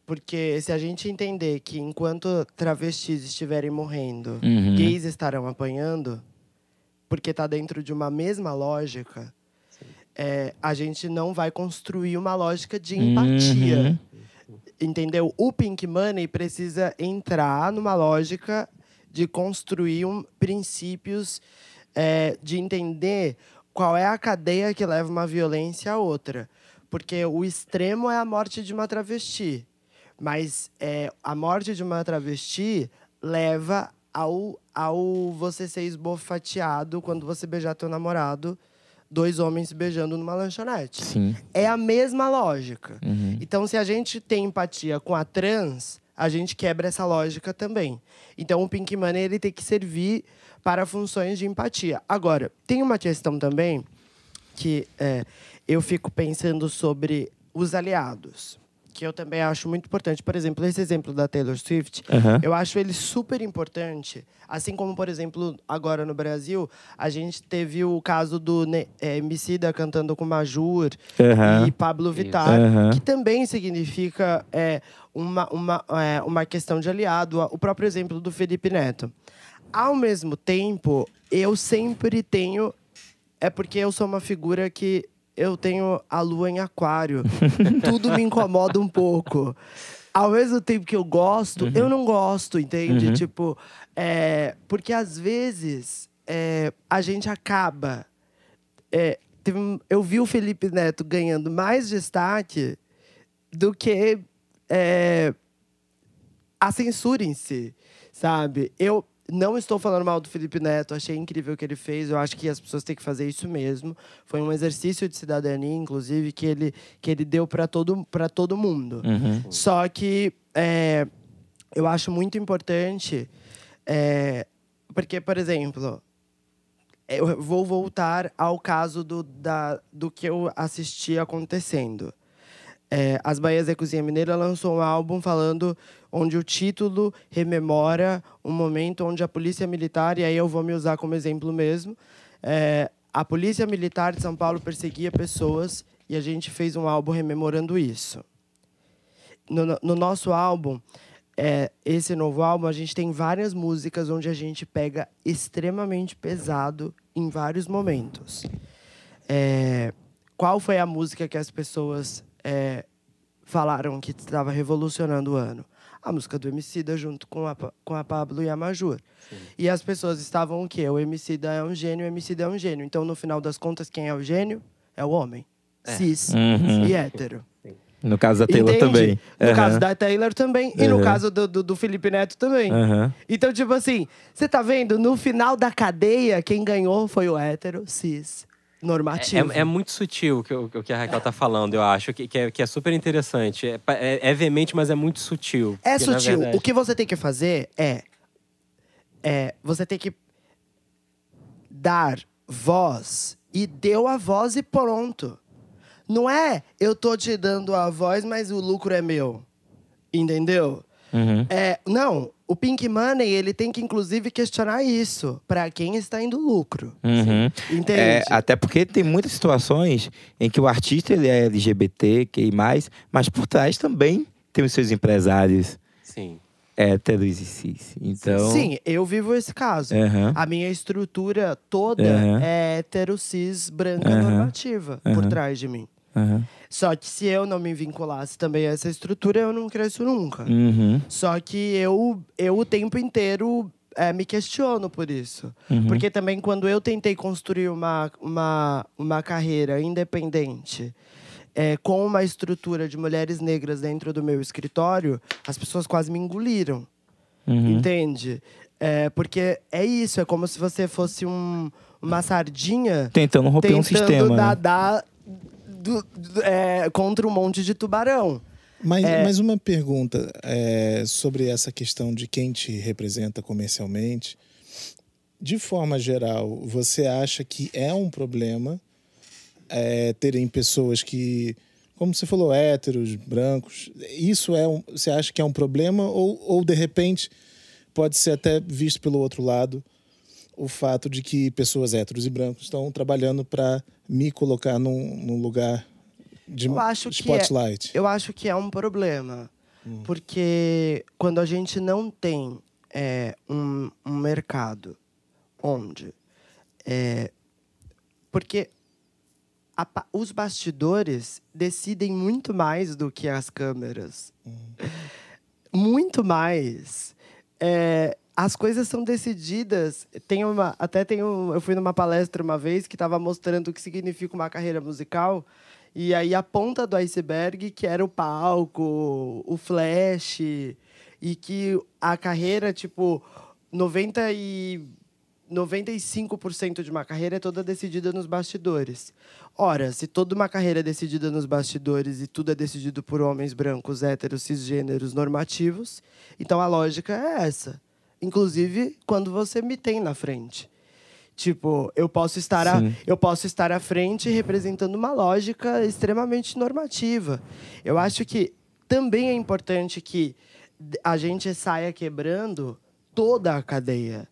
Porque se a gente entender que enquanto travestis estiverem morrendo, Uhum. gays estarão apanhando, porque tá dentro de uma mesma lógica, é, a gente não vai construir uma lógica de empatia. Uhum. Entendeu? O Pink Money precisa entrar numa lógica de construir um, princípios é, de entender qual é a cadeia que leva uma violência a outra. Porque o extremo é a morte de uma travesti. Mas é, a morte de uma travesti leva ao, ao você ser esbofateado quando você beijar teu namorado, dois homens se beijando numa lanchonete. Sim. É a mesma lógica. Uhum. Então, se a gente tem empatia com a trans, a gente quebra essa lógica também. Então, o Pink Money ele tem que servir para funções de empatia. Agora, tem uma questão também que é, eu fico pensando sobre os aliados, que eu também acho muito importante. Por exemplo, esse exemplo da Taylor Swift, Aham. eu acho ele super importante. Assim como, por exemplo, agora no Brasil, a gente teve o caso do é, Emicida cantando com Majur Aham. e Pablo Vittar, Aham. que também significa é, uma, uma, é, uma questão de aliado. O próprio exemplo do Felipe Neto. Ao mesmo tempo, eu sempre tenho. É porque eu sou uma figura que eu tenho a lua em aquário. Tudo me incomoda um pouco. Ao mesmo tempo que eu gosto, eu não gosto, entende? Uhum. Tipo, é, porque às vezes é, a gente acaba. é, teve eu vi o Felipe Neto ganhando mais destaque do que é, a censura em si, sabe? Eu não estou falando mal do Felipe Neto, achei incrível o que ele fez, eu acho que as pessoas têm que fazer isso mesmo. Foi um exercício de cidadania, inclusive, que ele, que ele deu para todo, pra todo mundo. Uhum. Só que é, eu acho muito importante, é, porque, por exemplo, eu vou voltar ao caso do, da, do que eu assisti acontecendo. É, As Bahias da Cozinha Mineira lançou um álbum falando onde o título rememora um momento onde a polícia militar, e aí eu vou me usar como exemplo mesmo, é, a polícia militar de São Paulo perseguia pessoas e a gente fez um álbum rememorando isso. No, no- no nosso álbum, é, esse novo álbum, a gente tem várias músicas onde a gente pega extremamente pesado em vários momentos. É, qual foi a música que as pessoas é, falaram que estava revolucionando o ano? A música do Emicida junto com a, com a Pablo e a Majur. E as pessoas estavam o quê? O Emicida é um gênio, o Emicida é um gênio. Então, no final das contas, quem é o gênio? É o homem. Cis Uhum. e hétero. No caso da Taylor Entende? também. No Aham. caso da Taylor também. E no caso do, do, do Felipe Neto também. Então, tipo assim, você tá vendo? No final da cadeia, quem ganhou foi o hétero, cis, normativo. É, é muito sutil o que, o que a Raquel tá falando, eu acho, que, que, é, que é super interessante. É, é, é veemente, mas é muito sutil. É porque, sutil. verdade- O que você tem que fazer é, é. Você tem que dar voz e deu a voz e pronto. Não é eu tô te dando a voz, mas o lucro é meu. Entendeu? Uhum. É, não, o Pink Money, ele tem que inclusive questionar isso para quem está indo lucro. Uhum. Entende? É, até porque tem muitas situações em que o artista ele é LGBT, mais, mas por trás também tem os seus empresários Sim. héteros e cis. Então, Sim, eu vivo esse caso. Aham. A minha estrutura toda Aham. é hétero, cis, branca, normativa por trás de mim. Aham. Só que se eu não me vinculasse também a essa estrutura, eu não cresço nunca. Uhum. Só que eu, eu o tempo inteiro é, me questiono por isso. Uhum. Porque também quando eu tentei construir uma, uma, uma carreira independente é, com uma estrutura de mulheres negras dentro do meu escritório, as pessoas quase me engoliram. Uhum. Entende? É, porque é isso, é como se você fosse um, uma sardinha Tentando romper um tentando sistema. né? Do- do- é, contra um monte de tubarão. Mas, É. mas uma pergunta é, sobre essa questão de quem te representa comercialmente. De forma geral, você acha que é um problema é, terem pessoas que, como você falou, héteros, brancos? Isso é um, você acha que é um problema ou, ou de repente pode ser até visto pelo outro lado o fato de que pessoas héteros e brancos estão trabalhando para me colocar num, num lugar de Eu acho que é- spotlight? Eu acho que é um problema. Porque quando a gente não tem é, um, um mercado onde. é, porque a os bastidores decidem muito mais do que as câmeras. Muito mais. É, as coisas são decididas. Tem uma, até tem um, eu fui numa palestra uma vez que estava mostrando o que significa uma carreira musical. E aí a ponta do iceberg, que era o palco, o flash, e que a carreira, tipo, 90 e 95% de uma carreira é toda decidida nos bastidores. Ora, se toda uma carreira é decidida nos bastidores e tudo é decidido por homens brancos, héteros, cisgêneros, normativos, então a lógica é essa. Inclusive, quando você me tem na frente. Tipo, eu posso estar à, Sim. eu posso estar à frente representando uma lógica extremamente normativa. Eu acho que também é importante que a gente saia quebrando toda a cadeia.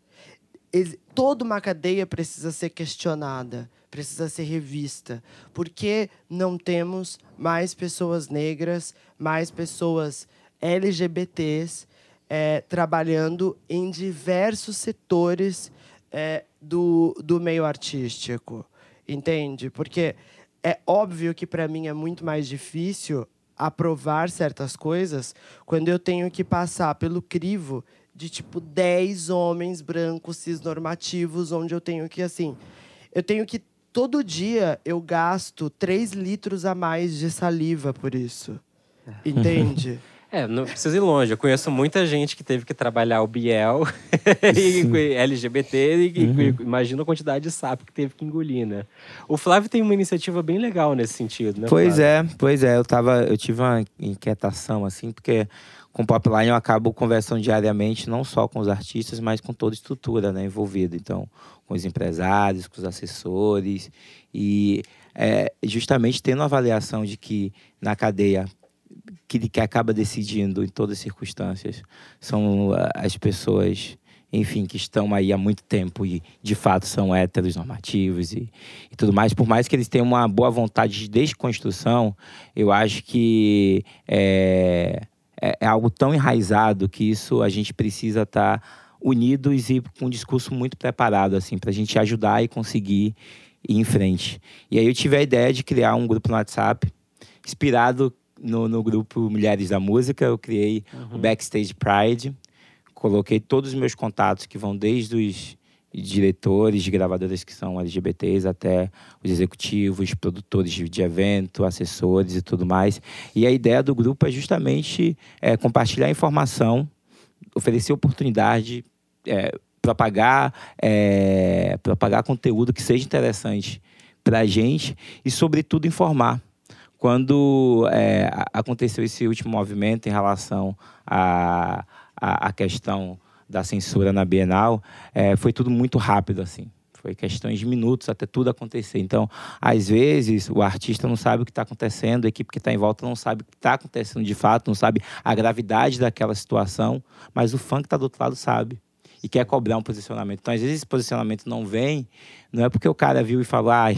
Toda uma cadeia precisa ser questionada, precisa ser revista. Por que não temos mais pessoas negras, mais pessoas LGBTs eh, trabalhando em diversos setores eh, do, do meio artístico? Entende? Porque é óbvio que para mim é muito mais difícil aprovar certas coisas quando eu tenho que passar pelo crivo de tipo 10 homens brancos cisnormativos, onde eu tenho que assim, eu tenho que todo dia eu gasto 3 litros a mais de saliva por isso. Entende? É, não precisa ir longe. Eu conheço muita gente que teve que trabalhar o Biel e LGBT e, e imagina a quantidade de sapo que teve que engolir, né? O Flávio tem uma iniciativa bem legal nesse sentido, né? Pois Flávio? é, pois é. Eu, tava, eu tive uma inquietação, assim, porque com o Popline eu acabo conversando diariamente, não só com os artistas, mas com toda a estrutura né, envolvida. Então, com os empresários, com os assessores. E é, justamente tendo a avaliação de que na cadeia que, que acaba decidindo em todas as circunstâncias são ah, as pessoas, enfim, que estão aí há muito tempo e de fato são héteros normativos e, e tudo mais. Por mais que eles tenham uma boa vontade de desconstrução, eu acho que é, é, é algo tão enraizado que isso a gente precisa estar unidos e com um discurso muito preparado assim para a gente ajudar e conseguir ir em frente. E aí eu tive a ideia de criar um grupo no WhatsApp inspirado no, no grupo Mulheres da Música. Eu criei o Backstage Pride, coloquei todos os meus contatos que vão desde os diretores de gravadoras que são LGBTs até os executivos, produtores de, de evento, assessores e tudo mais. E a ideia do grupo é justamente é, compartilhar informação, oferecer oportunidade, é, propagar, é, propagar conteúdo que seja interessante para a gente e, sobretudo, informar. Quando é, a- aconteceu esse último movimento em relação à à à questão da censura na Bienal, é, foi tudo muito rápido, assim. Foi questões de minutos até tudo acontecer. Então, às vezes, o artista não sabe o que está acontecendo, a equipe que está em volta não sabe o que está acontecendo de fato, não sabe a gravidade daquela situação, mas o fã que está do outro lado sabe e quer cobrar um posicionamento. Então, às vezes, esse posicionamento não vem, não é porque o cara viu e falou, ai,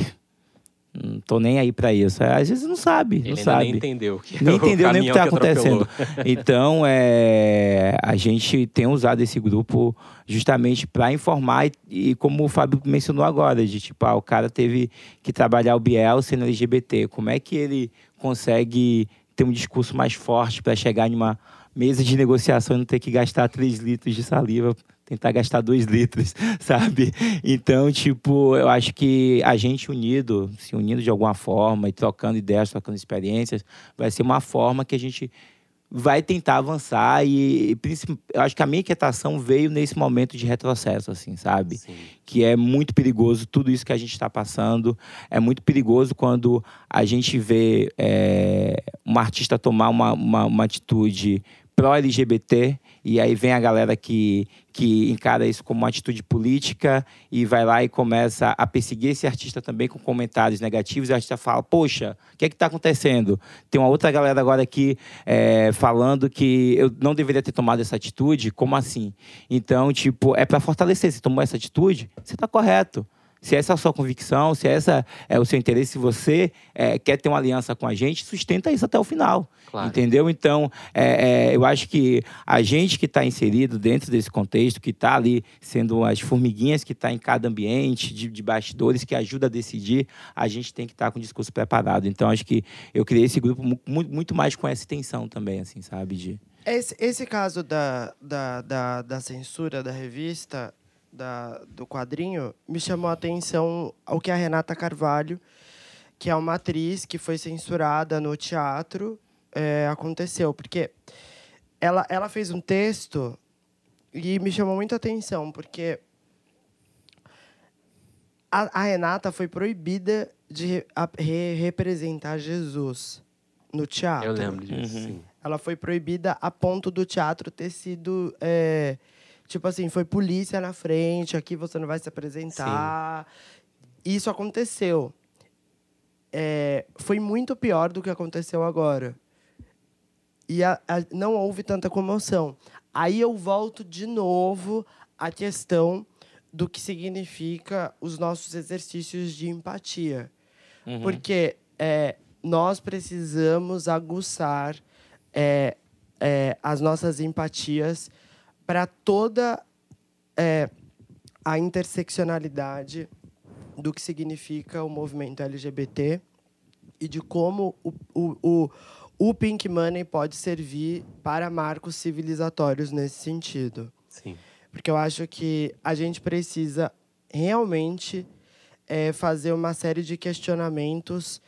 não tô nem aí para isso. Às vezes não sabe, Ele não sabe. nem entendeu. Que Nem é entendeu nem o que está caminhão atropelou. acontecendo. Então, é, a gente tem usado esse grupo justamente para informar e, e como o Fábio mencionou agora, de tipo, ah, o cara teve que trabalhar o Biel sendo LGBT. Como é que ele consegue ter um discurso mais forte para chegar em uma mesa de negociação e não ter que gastar 3 litros de saliva, tentar gastar 2 litros, sabe? Então, tipo, eu acho que a gente unido, se unindo de alguma forma e trocando ideias, trocando experiências, vai ser uma forma que a gente vai tentar avançar e, eu acho que a minha inquietação veio nesse momento de retrocesso, assim, sabe? Sim. que é muito perigoso tudo isso que a gente está passando. É muito perigoso quando a gente vê é, uma artista tomar uma, uma, uma atitude pró-LGBT e aí vem a galera que, que encara isso como uma atitude política e vai lá e começa a perseguir esse artista também com comentários negativos. E o artista fala: Poxa, o que é que está acontecendo? Tem uma outra galera agora aqui é, falando que eu não deveria ter tomado essa atitude. Como assim? Então, tipo, é para fortalecer. Você tomou essa atitude, você está correto. Se essa é a sua convicção, se essa é o seu interesse, se você é, quer ter uma aliança com a gente, sustenta isso até o final. Claro. Entendeu? Então, é, é, eu acho que a gente que está inserido dentro desse contexto, que está ali sendo as formiguinhas que está em cada ambiente, de, de bastidores, que ajuda a decidir, a gente tem que estar com o discurso preparado. Então, acho que eu criei esse grupo mu- mu- muito mais com essa intenção também, assim, sabe? De... Esse, esse caso da, da, da, da censura da revista, da, do quadrinho, me chamou a atenção o que a Renata Carvalho, que é uma atriz que foi censurada no teatro, é, aconteceu. Porque ela, ela fez um texto e me chamou muita atenção, porque a, a Renata foi proibida de re- representar Jesus no teatro. Eu lembro disso, Uhum. Ela foi proibida a ponto do teatro ter sido. é, tipo assim, foi polícia na frente, aqui você não vai se apresentar. Isso aconteceu. É, foi muito pior do que aconteceu agora. E a- a- não houve tanta comoção. Aí eu volto de novo à questão do que significa os nossos exercícios de empatia. Porque é, nós precisamos aguçar é, é, as nossas empatias para toda é, a interseccionalidade do que significa o movimento LGBT e de como o, o, o, o Pink Money pode servir para marcos civilizatórios nesse sentido. Sim. Porque eu acho que a gente precisa realmente é, fazer uma série de questionamentos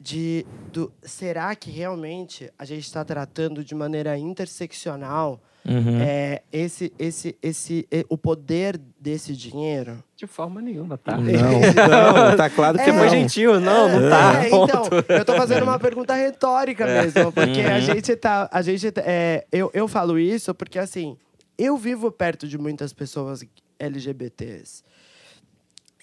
de do será que realmente a gente está tratando de maneira interseccional é, esse esse esse o poder desse dinheiro De forma nenhuma, tá? Não, não, tá claro que É. foi gentil, não, não tá. É, então, eu tô fazendo uma pergunta retórica mesmo, porque a gente tá. A gente, tá- é, eu, eu falo isso porque, assim, eu vivo perto de muitas pessoas LGBTs.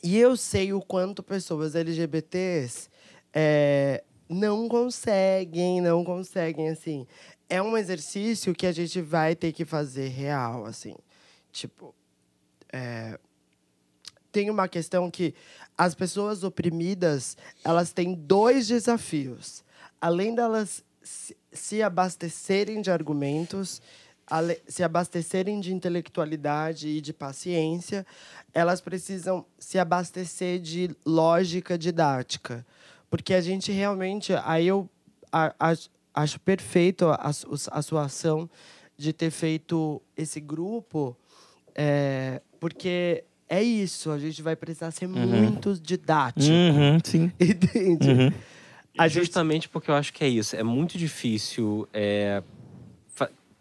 E eu sei o quanto pessoas LGBTs é, não conseguem, não conseguem, assim. É um exercício que a gente vai ter que fazer real, assim. Tipo, é, tem uma questão que as pessoas oprimidas elas têm dois desafios. Além delas se, abastecerem de argumentos, se abastecerem de intelectualidade e de paciência, elas precisam se abastecer de lógica didática. Porque a gente realmente. Aí eu a- acho- acho perfeito a, a sua ação de ter feito esse grupo, é, porque é isso, a gente vai precisar ser muito didático. Uhum, sim. Entende? A gente Justamente porque eu acho que é isso. É muito difícil é,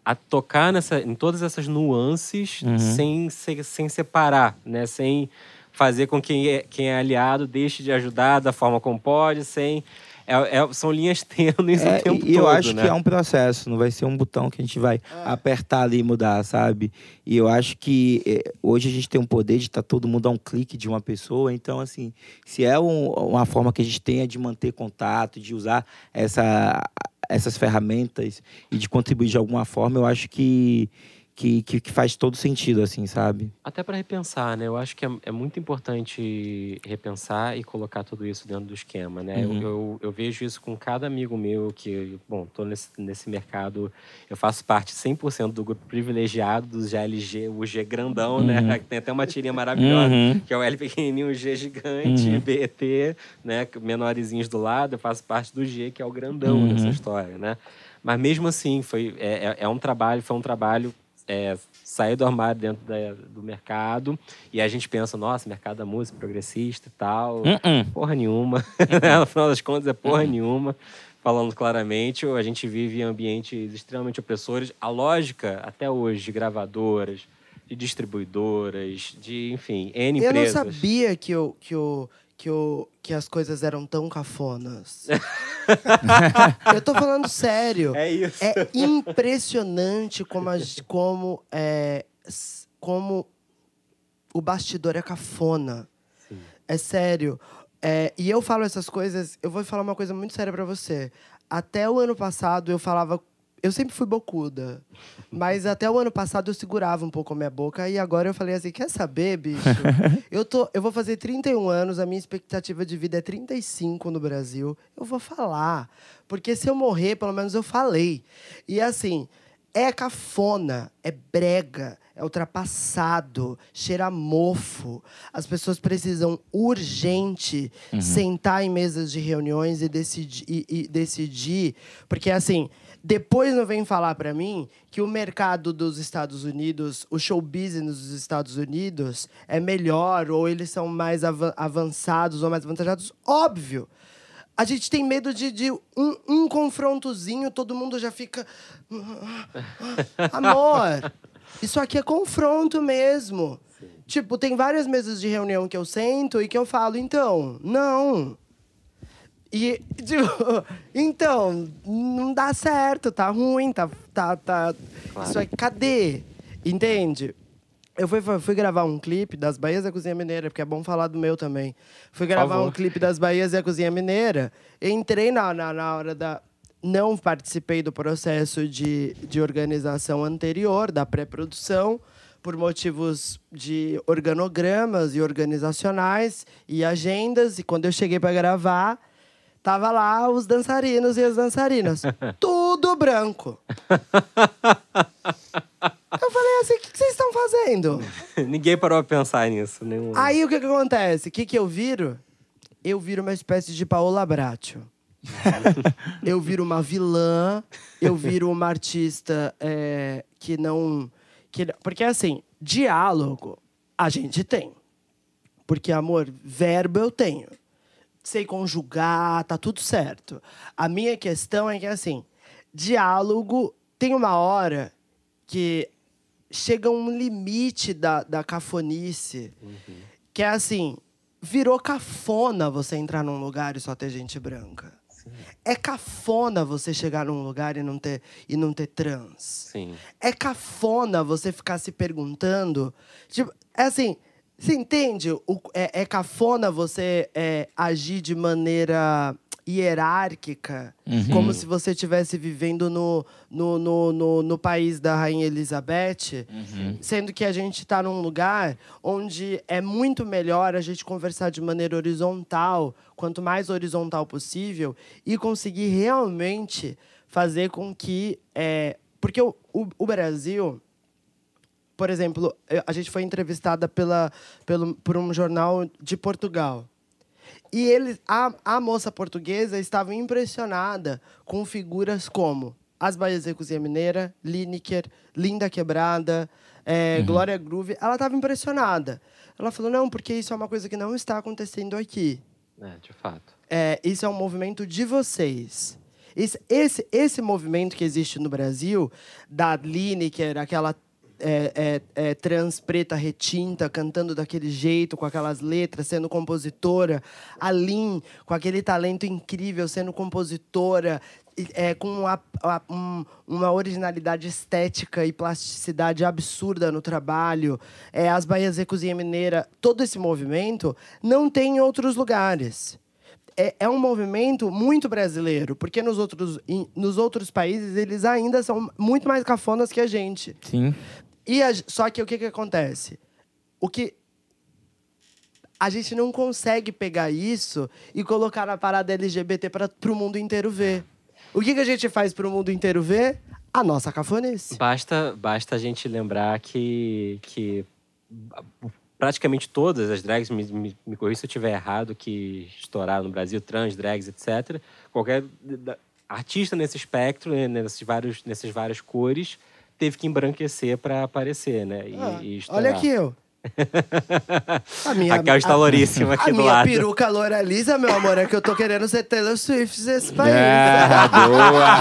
a tocar nessa, em todas essas nuances sem, se- sem separar, né? Sem fazer com que quem é, quem é aliado deixe de ajudar da forma como pode, sem é- é- são linhas tênues É, o tempo e eu todo, acho né? que é um processo, não vai ser um botão que a gente vai apertar ali e mudar, sabe? E eu acho que eh, hoje a gente tem um poder de estar todo mundo a um clique de uma pessoa, então, assim, se é um- uma forma que a gente tenha de manter contato, de usar essa, essas ferramentas e de contribuir de alguma forma, eu acho que, que, que, que faz todo sentido, assim, sabe? Até para repensar, né? Eu acho que é, é muito importante repensar e colocar tudo isso dentro do esquema, né? Eu- Uhum. Eu, eu, vejo isso com cada amigo meu que, bom, tô nesse, nesse mercado, eu faço parte 100% do grupo privilegiado dos GLG, o G grandão, né? Uhum. Tem até uma tirinha maravilhosa, Uhum. que é o L pequenininho, o G gigante, Uhum. BET, né? Menorzinhos do lado, eu faço parte do G, que é o grandão Uhum. dessa história, né? Mas mesmo assim, foi, é, é- é um trabalho, foi um trabalho é, sair do armário dentro da- do mercado e a gente pensa, nossa, mercado da música progressista e tal. Uhum. Porra nenhuma. no final das contas, é porra nenhuma. Falando claramente, a gente vive em ambientes extremamente opressores. A lógica, até hoje, de gravadoras, de distribuidoras, de, enfim, N Eu não empresas. sabia que, eu, que, eu, que, eu, que as coisas eram tão cafonas. eu tô falando sério. É isso. É impressionante como, a como, é, como o bastidor é cafona. É sério. É, e eu falo essas coisas, eu vou falar uma coisa muito séria pra você. Até o ano passado eu falava. Eu sempre fui bocuda. Mas até o ano passado eu segurava um pouco a minha boca. E agora eu falei assim: quer saber, bicho? eu, tô, eu vou fazer 31 anos, a minha expectativa de vida é 35 no Brasil. Eu vou falar. Porque se eu morrer, pelo menos eu falei. E assim, é cafona, é brega, é ultrapassado, cheira mofo. As pessoas precisam urgente sentar em mesas de reuniões e decidir, e, e decidir. Porque assim, depois não vem falar para mim que o mercado dos Estados Unidos, o show business dos Estados Unidos é melhor ou eles são mais avan- avançados ou mais avantajados. Óbvio. A gente tem medo de, de um, um confrontozinho, todo mundo já fica. Amor, isso aqui é confronto mesmo. Tipo, tem várias mesas de reunião que eu sento e que eu falo, então, não. E, tipo, então, não dá certo, tá ruim, tá. tá, tá Isso aqui, cadê? Entende? Eu fui, fui gravar um clipe das Bahias da Cozinha Mineira, porque é bom falar do meu também. Fui gravar um clipe das Bahias da Cozinha Mineira. Entrei na, na, na hora da. Não participei do processo de, de organização anterior, da pré-produção, por motivos de organogramas e organizacionais e agendas. E quando eu cheguei para gravar, tava lá os dançarinos e as dançarinas. tudo branco. Eu falei assim, o que vocês estão fazendo? Ninguém parou a pensar nisso. Nenhum... Aí o que, que acontece? O que, que eu viro? Eu viro uma espécie de Paola Bracho. eu viro uma vilã, eu viro uma artista é, que não. Que, porque assim, diálogo a gente tem. Porque, amor, verbo eu tenho. Sei conjugar, tá tudo certo. A minha questão é que, assim, diálogo tem uma hora que chega um limite da, da cafonice, que é assim, virou cafona você entrar num lugar e só ter gente branca. É cafona você chegar num lugar e não ter, e não ter trans. Sim. É cafona você ficar se perguntando. Tipo, é assim, você entende? O, é, é cafona você é, agir de maneira hierárquica, como se você estivesse vivendo no, no, no, no, no país da Rainha Elizabeth, sendo que a gente está num lugar onde é muito melhor a gente conversar de maneira horizontal, quanto mais horizontal possível, e conseguir realmente fazer com que. É, porque o, o, o Brasil por exemplo, a gente foi entrevistada pela, pelo, por um jornal de Portugal. E eles, a, a moça portuguesa estava impressionada com figuras como As Bahias da Cozinha Mineira, Lineker, Linda Quebrada, eh, Glória Groove. Ela estava impressionada. Ela falou, não, porque isso é uma coisa que não está acontecendo aqui. É, de fato. É, isso é um movimento de vocês. Esse, esse, esse movimento que existe no Brasil, da Lineker, aquela é, é, é, trans, preta, retinta, cantando daquele jeito, com aquelas letras, sendo compositora. A Lin, com aquele talento incrível, sendo compositora. É, com a, a, um, uma originalidade estética e plasticidade absurda no trabalho. É, as Bahias e Cozinha Mineira, todo esse movimento não tem em outros lugares é, é um movimento muito brasileiro, porque nos outros, em, nos outros países eles ainda são muito mais cafonas que a gente. Sim. E a, só que o que, que acontece? O que a gente não consegue pegar isso e colocar na parada LGBT para o mundo inteiro ver. O que, que a gente faz para o mundo inteiro ver? A nossa cafonice. Basta, basta a gente lembrar que, que praticamente todas as drags, me, me, me corrija se eu estiver errado, que estouraram no Brasil, trans, drags, etc. Qualquer artista nesse espectro, né, nesses vários, nessas várias cores, teve que embranquecer para aparecer, né? E, ah, e olha aqui eu. A minha, Raquel está louríssima aqui a do lado. Minha peruca loura lisa, meu amor, é que eu tô querendo ser Taylor Swift nesse país. Ah, boa!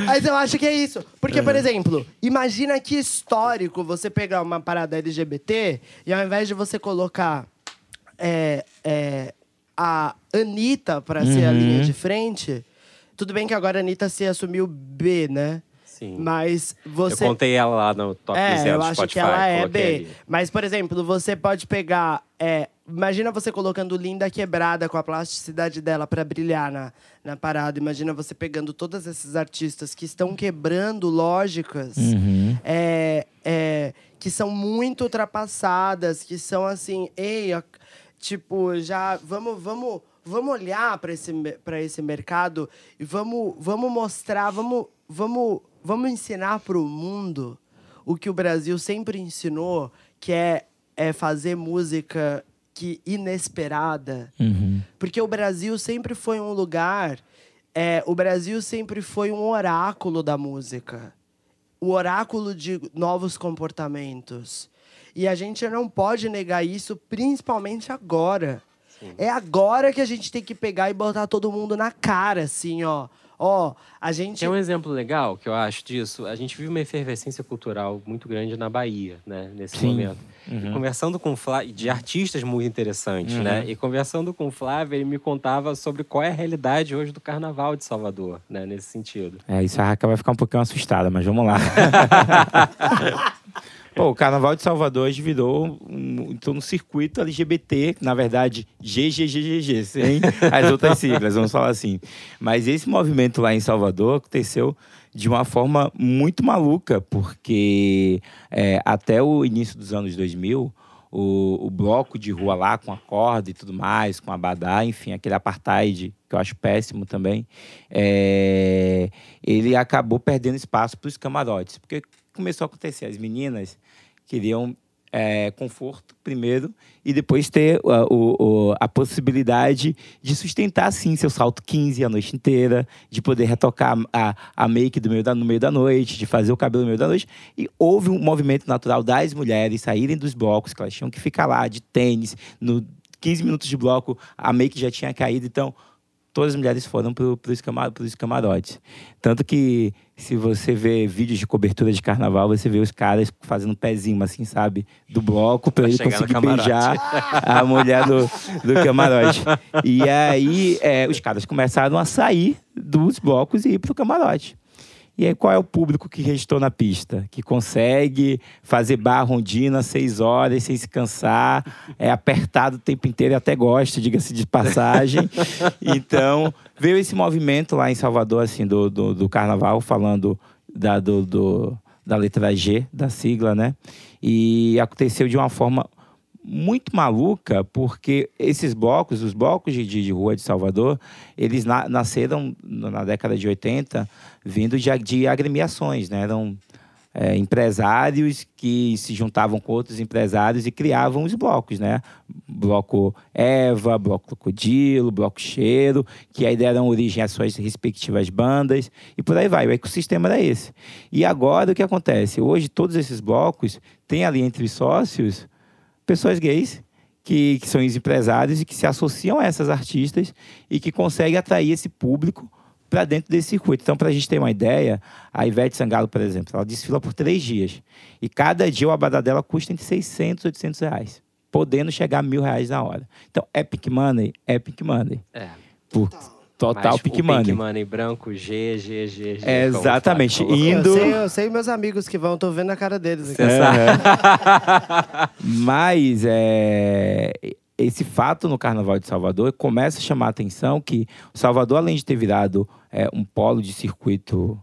Mas eu acho que é isso. Porque, por exemplo, imagina que histórico você pegar uma parada LGBT e ao invés de você colocar é, é, a Anitta para uhum. ser a linha de frente... Tudo bem que agora a Anitta se assumiu B, né? Sim. Mas você. Eu contei ela lá no top é, zero eu acho Spotify, que ela é B. Ali. Mas, por exemplo, você pode pegar. É, imagina você colocando Linda Quebrada com a plasticidade dela para brilhar na, na parada. Imagina você pegando todos esses artistas que estão quebrando lógicas. Uhum. É, é, que são muito ultrapassadas, que são assim, ei, tipo, já vamos, vamos, vamos olhar para esse, esse mercado e vamos, vamos mostrar, vamos, vamos vamos ensinar para o mundo o que o Brasil sempre ensinou, que é, é fazer música que inesperada. Uhum. Porque o Brasil sempre foi um lugar, é, o Brasil sempre foi um oráculo da música. O oráculo de novos comportamentos. E a gente não pode negar isso, principalmente agora. Sim. É agora que a gente tem que pegar e botar todo mundo na cara, assim, ó. Ó, oh, a gente. Tem um exemplo legal que eu acho disso. A gente vive uma efervescência cultural muito grande na Bahia, né? Nesse Sim. momento. Uhum. conversando com o Flávio, de artistas muito interessantes, uhum. né? E conversando com o Flávio, ele me contava sobre qual é a realidade hoje do carnaval de Salvador, né? Nesse sentido. É, isso a Raquel vai ficar um pouquinho assustada, mas vamos lá. Pô, o Carnaval de Salvador virou um, então, um circuito LGBT, na verdade, GGGGG, sem as outras siglas, vamos falar assim. Mas esse movimento lá em Salvador aconteceu de uma forma muito maluca, porque é, até o início dos anos 2000, o, o, bloco de rua lá com a corda e tudo mais, com a badá, enfim, aquele apartheid que eu acho péssimo também, é, ele acabou perdendo espaço para os camarotes, porque começou a acontecer, as meninas queriam é, conforto primeiro e depois ter a, o, a possibilidade de sustentar sim seu salto 15 a noite inteira, de poder retocar a, a make do meio da, no meio da noite, de fazer o cabelo no meio da noite. E houve um movimento natural das mulheres saírem dos blocos, que elas tinham que ficar lá de tênis, no 15 minutos de bloco a make já tinha caído, então todas as mulheres foram para os camar camarotes. Tanto que, se você vê vídeos de cobertura de carnaval, você vê os caras fazendo pezinho, assim, sabe? Do bloco, para ele conseguir beijar a mulher do, do camarote. E aí, é, os caras começaram a sair dos blocos e ir para o camarote. E aí, qual é o público que restou na pista? Que consegue fazer barra rondina seis horas sem se cansar, é apertado o tempo inteiro e até gosta, diga-se de passagem. então, veio esse movimento lá em Salvador, assim, do, do, do carnaval, falando da, do, do, da letra G, da sigla, né? E aconteceu de uma forma muito maluca, porque esses blocos, os blocos de, de rua de Salvador, eles na, nasceram na década de 80 vindo de, de agremiações, né? Eram é, empresários que se juntavam com outros empresários e criavam os blocos, né? Bloco Eva, Bloco Crocodilo, Bloco Cheiro, que aí deram origem às suas respectivas bandas e por aí vai. O ecossistema era esse. E agora o que acontece? Hoje todos esses blocos têm ali entre os sócios pessoas gays que, que são empresários e que se associam a essas artistas e que conseguem atrair esse público para dentro desse circuito. Então, para a gente ter uma ideia, a Ivete Sangalo, por exemplo, ela desfila por três dias. E cada dia o abadá dela custa entre 600 e 800 reais, podendo chegar a mil reais na hora. Então, Epic Money, Epic Money. É. Por total Mas Pick o Money. Pink Money branco, G, G, G, G. É, exatamente. fala. Indo- Eu sei, eu sei meus amigos que vão, tô vendo a cara deles aqui. Sabe? Mas é, esse fato no Carnaval de Salvador começa a chamar a atenção que o Salvador, além de ter virado é, um polo de circuito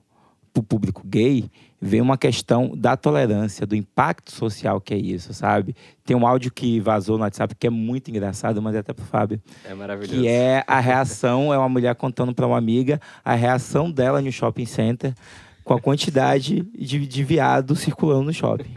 para o público gay, vem uma questão da tolerância, do impacto social que é isso, sabe? Tem um áudio que vazou no WhatsApp que é muito engraçado, mas até pro Fábio. É maravilhoso. Que é a reação, é uma mulher contando para uma amiga a reação dela no shopping center com a quantidade de, de viado circulando no shopping.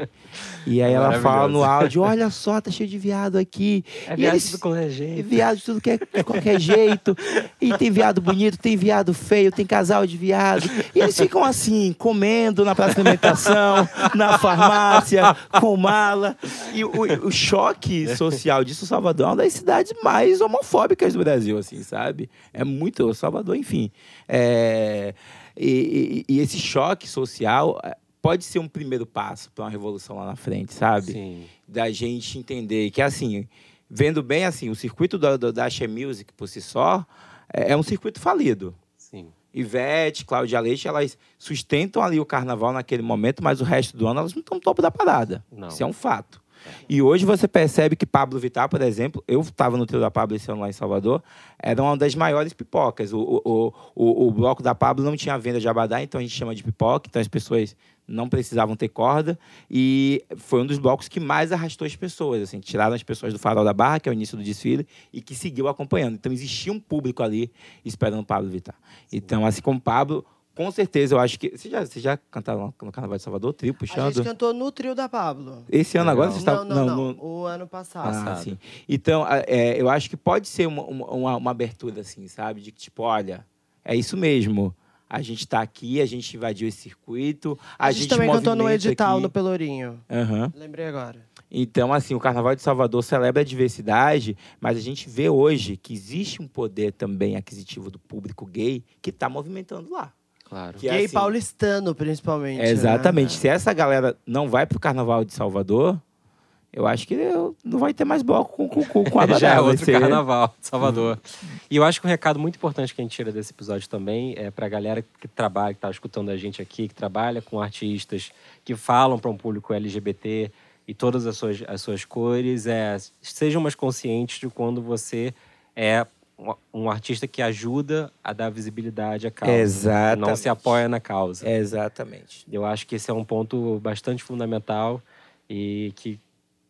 E aí ela fala no áudio, olha só, tá cheio de viado aqui. É E viado eles- do qualquer é jeito. viado de tudo que é, de qualquer jeito. E tem viado bonito, tem viado feio, tem casal de viado. E eles ficam assim, comendo na praça de alimentação, na farmácia, com mala. E o, o choque social disso, Salvador é uma das cidades mais homofóbicas do Brasil, assim, sabe? É muito. Salvador, enfim. É, e, e- e esse choque social é, pode ser um primeiro passo para uma revolução lá na frente, sabe? Sim. da gente entender que, assim, vendo bem, assim, o circuito da, da, da Axé Music por si só é, é um circuito falido. Sim. Ivete, Cláudia Leite, elas sustentam ali o carnaval naquele momento, mas o resto do ano elas não estão no topo da parada. Não. Isso é um fato. E hoje você percebe que Pablo Vittar, por exemplo, eu estava no trio da Pablo esse ano lá em Salvador, era uma das maiores pipocas. O, o, o, o, o bloco da Pablo não tinha venda de abadá, então a gente chama de pipoca, então as pessoas não precisavam ter corda. E foi um dos blocos que mais arrastou as pessoas. Assim, tiraram as pessoas do farol da barra, que é o início do desfile, e que seguiu acompanhando. Então existia um público ali esperando Pablo Vittar. Então, assim como Pablo, com certeza eu acho que. Você já, você já cantaram no Carnaval de Salvador, trio A puxando? gente cantou no trio da Pablo. Esse ano agora você está. não, não, não, no- O ano passado. ah, sim. Então, a- é, eu acho que pode ser uma, uma, uma- abertura, assim, sabe? De que, tipo, olha, é isso mesmo. A gente está aqui, a gente invadiu esse circuito. A, A, gente, também cantou no edital, aqui. no Pelourinho. Aham. Lembrei agora. Então, assim, o Carnaval de Salvador celebra a diversidade, mas a gente vê hoje que existe um poder também aquisitivo do público gay que está movimentando lá. Claro. Que é Gay assim- paulistano, principalmente. né? Exatamente. Se essa galera não vai pro Carnaval de Salvador, eu acho que eu- não vai ter mais bloco com, com, com, com a Já é outro ser- carnaval de Salvador. E eu acho que um recado muito importante que a gente tira desse episódio também é pra galera que trabalha, que tá escutando a gente aqui, que trabalha com artistas, que falam para um público LGBT e todas as suas, as suas cores, é, sejam mais conscientes de quando você é um- artista que ajuda a dar visibilidade à causa. Não Exatamente. se apoia na causa. Exatamente. Eu acho que esse é um ponto bastante fundamental e que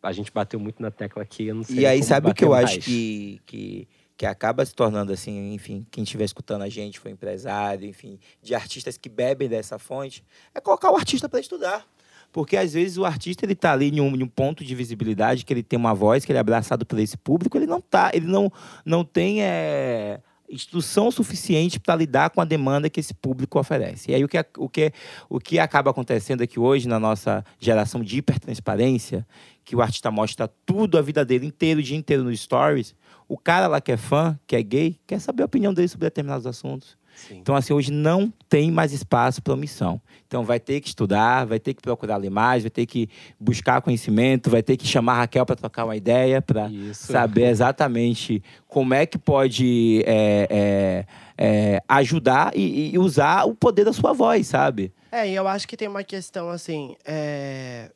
a gente bateu muito na tecla aqui. Não E aí, sabe o que eu bater acho mais. que, que, que acaba se tornando assim, enfim, quem estiver escutando a gente, foi empresário, enfim, de artistas que bebem dessa fonte, é colocar o artista para estudar. Porque às vezes o artista ele tá ali em um, em um ponto de visibilidade, que ele tem uma voz, que ele é abraçado por esse público, ele não tá, ele não, não tem é, instrução suficiente para lidar com a demanda que esse público oferece. E aí o que, o que, o que acaba acontecendo aqui hoje na nossa geração de hipertransparência, que o artista mostra tudo a vida dele inteiro, o dia inteiro nos stories, o cara lá que é fã, que é gay, quer saber a opinião dele sobre determinados assuntos. Sim. Então, assim, hoje não tem mais espaço para omissão. Então, vai ter que estudar, vai ter que procurar ler mais, vai ter que buscar conhecimento, vai ter que chamar a Raquel para trocar uma ideia, para saber exatamente como é que pode é, é, é, ajudar e, e usar o poder da sua voz, sabe? É, e eu acho que tem uma questão assim. é,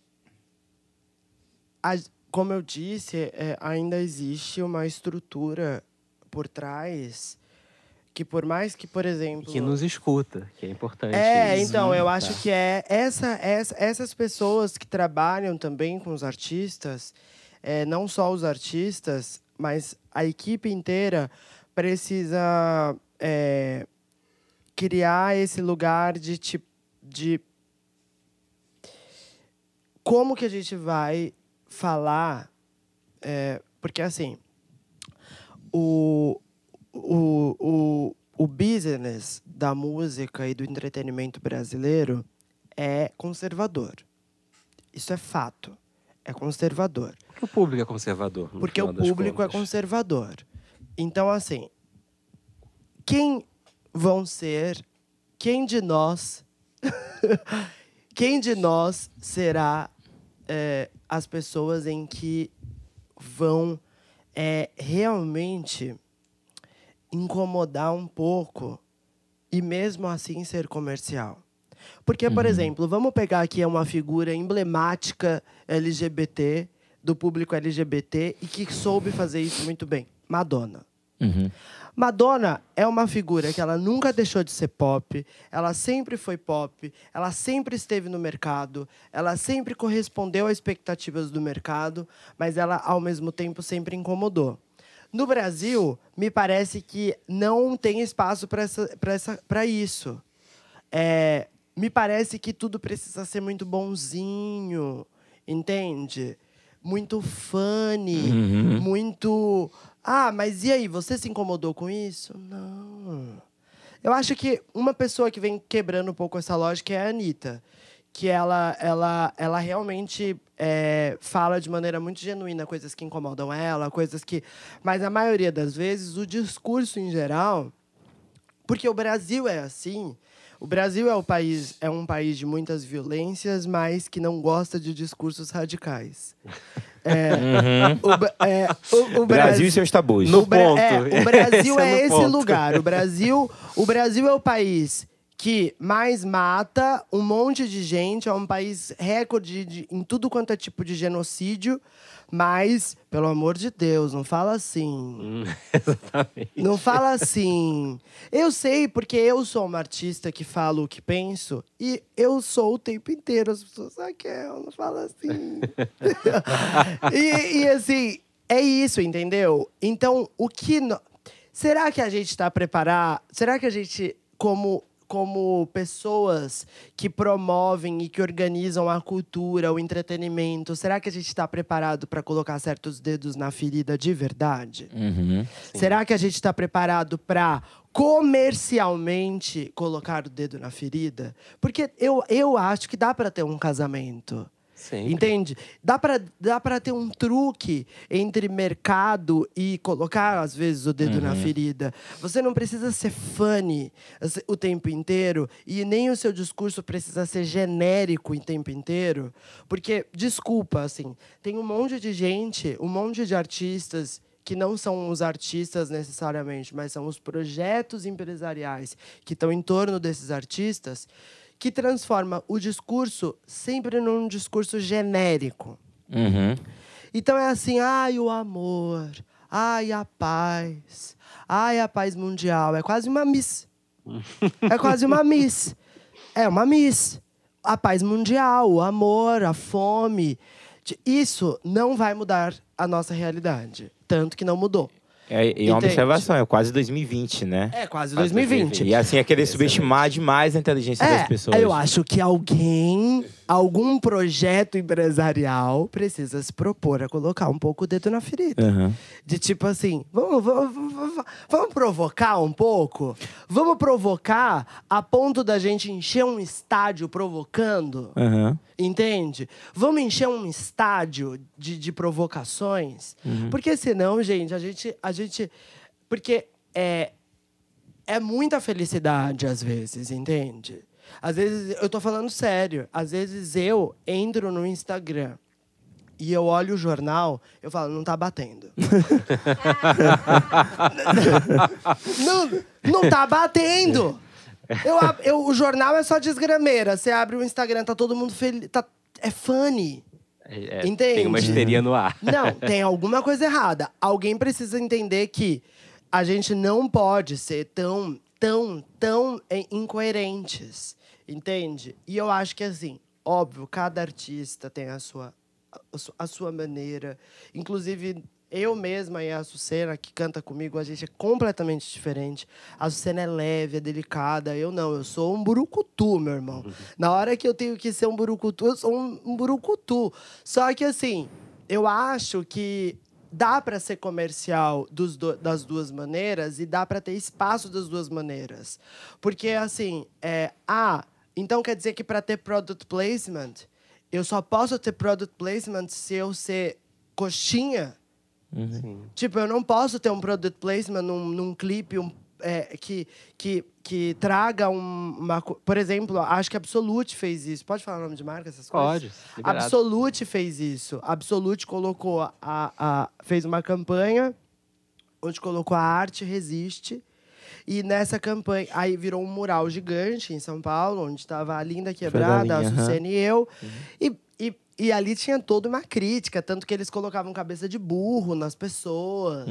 a- como eu disse, é, ainda existe uma estrutura por trás que, por mais que, por exemplo. Que nos escuta, que é importante. É, isso. então, eu Tá. acho que é essa, essa, essas pessoas que trabalham também com os artistas, é, não só os artistas, mas a equipe inteira precisa é, criar esse lugar de tipo de como que a gente vai falar é, porque assim o, o, o, o business da música e do entretenimento brasileiro é conservador. Isso é fato. É conservador. Porque o público é conservador. Porque o público é conservador. Então, assim, quem vão ser quem de nós quem de nós será é, as pessoas em que vão é, realmente incomodar um pouco e mesmo assim ser comercial. Porque, por exemplo, vamos pegar aqui uma figura emblemática LGBT, do público LGBT, e que soube fazer isso muito bem. Madonna. Uhum. Madonna é uma figura que ela nunca deixou de ser pop, ela sempre foi pop, ela sempre esteve no mercado, ela sempre correspondeu às expectativas do mercado, mas ela, ao mesmo tempo, sempre incomodou. No Brasil, me parece que não tem espaço para isso. É, me parece que tudo precisa ser muito bonzinho, entende? Muito funny, Uhum. muito. Ah, mas e aí, você se incomodou com isso? Não. Eu acho que uma pessoa que vem quebrando um pouco essa lógica é a Anitta. Que ela, ela, ela realmente é, fala de maneira muito genuína coisas que incomodam ela, coisas que. Mas a maioria das vezes, o discurso em geral. Porque o Brasil é assim. O Brasil é, o país, é um país de muitas violências, mas que não gosta de discursos radicais. É, o, Ba- é, o- o Brasil e seus tabus. No o Bra- ponto. é, o Brasil Esse é é, esse ponto. lugar. O Brasil, o Brasil é o país que mais mata um monte de gente. É um país recorde de- em tudo quanto é tipo de genocídio. Mas, pelo amor de Deus, não fala assim. Hum, exatamente. Não fala assim. Eu sei, porque eu sou uma artista que falo o que penso e eu sou o tempo inteiro. As pessoas, Raquel, não fala assim. e, e, assim, é isso, entendeu? Então, o que. no- Será que a gente está preparado? Será que a gente, como. Como pessoas que promovem e que organizam a cultura, o entretenimento, será que a gente está preparado para colocar certos dedos na ferida de verdade? Uhum. Será que a gente está preparado para comercialmente colocar o dedo na ferida? Porque eu, eu acho que dá para ter um casamento. Sempre. Entende? Dá para dá pra ter um truque entre mercado e colocar, às vezes, o dedo na ferida. Você não precisa ser funny o tempo inteiro e nem o seu discurso precisa ser genérico o tempo inteiro. Porque, desculpa, assim, tem um monte de gente, um monte de artistas que não são os artistas necessariamente, mas são os projetos empresariais que estão em torno desses artistas, que transforma o discurso sempre num discurso genérico. Uhum. Então é assim, ai, o amor, ai, a paz, ai, a paz mundial. É quase uma miss. É quase uma miss. É uma miss. A paz mundial, o amor, a fome. Isso não vai mudar a nossa realidade. Tanto que não mudou. É, e uma Entende? observação, é quase 2020, né? É quase Quase 2020. E assim, é querer subestimar demais a inteligência das pessoas. É, eu acho que alguém, algum projeto empresarial precisa se propor a colocar um pouco o dedo na ferida. Aham. De tipo assim, vamos, vamos, vamos, vamos provocar um pouco? Vamos provocar a ponto da gente encher um estádio provocando? Aham. Entende? Vamos encher um estádio de, de provocações? Uhum. Porque senão, gente, a gente. A gente porque é, é muita felicidade, às vezes, entende? Às vezes, eu tô falando sério. Às vezes eu entro no Instagram e eu olho o jornal, eu falo, não tá batendo. não, não tá batendo! Eu, eu- o jornal é só desgrameira. Você abre o Instagram, tá todo mundo feliz. Tá, é funny. É, é, Entende? Tem uma histeria no ar. Não, tem alguma coisa errada. Alguém precisa entender que a gente não pode ser tão, tão, tão eh, incoerentes. Entende? E eu acho que, assim, óbvio, cada artista tem a sua, a su- a sua maneira. Inclusive, eu mesma e a Sucena, que canta comigo, a gente é completamente diferente. A Sucena é leve, é delicada. Eu não, eu sou um burucutu, meu irmão. Na hora que eu tenho que ser um burucutu, eu sou um, um burucutu. Só que, assim, eu acho que dá para ser comercial dos do- das duas maneiras e dá para ter espaço das duas maneiras. Porque, assim, é, ah, então quer dizer que para ter product placement, eu só posso ter product placement se eu ser coxinha? Sim. Tipo, eu não posso ter um product placement num, num clipe um é, que, que, que traga um- uma. Por exemplo, acho que Absolute fez isso. Pode falar o nome de marca, essas coisas? Pode. liberado. Absolute fez isso. Absolute colocou a, a fez uma campanha onde colocou a arte resiste. E nessa campanha, aí virou um mural gigante em São Paulo, onde estava a Linda Quebrada, a aham. Sucene e eu. E, e, e ali tinha toda uma crítica, tanto que eles colocavam cabeça de burro nas pessoas,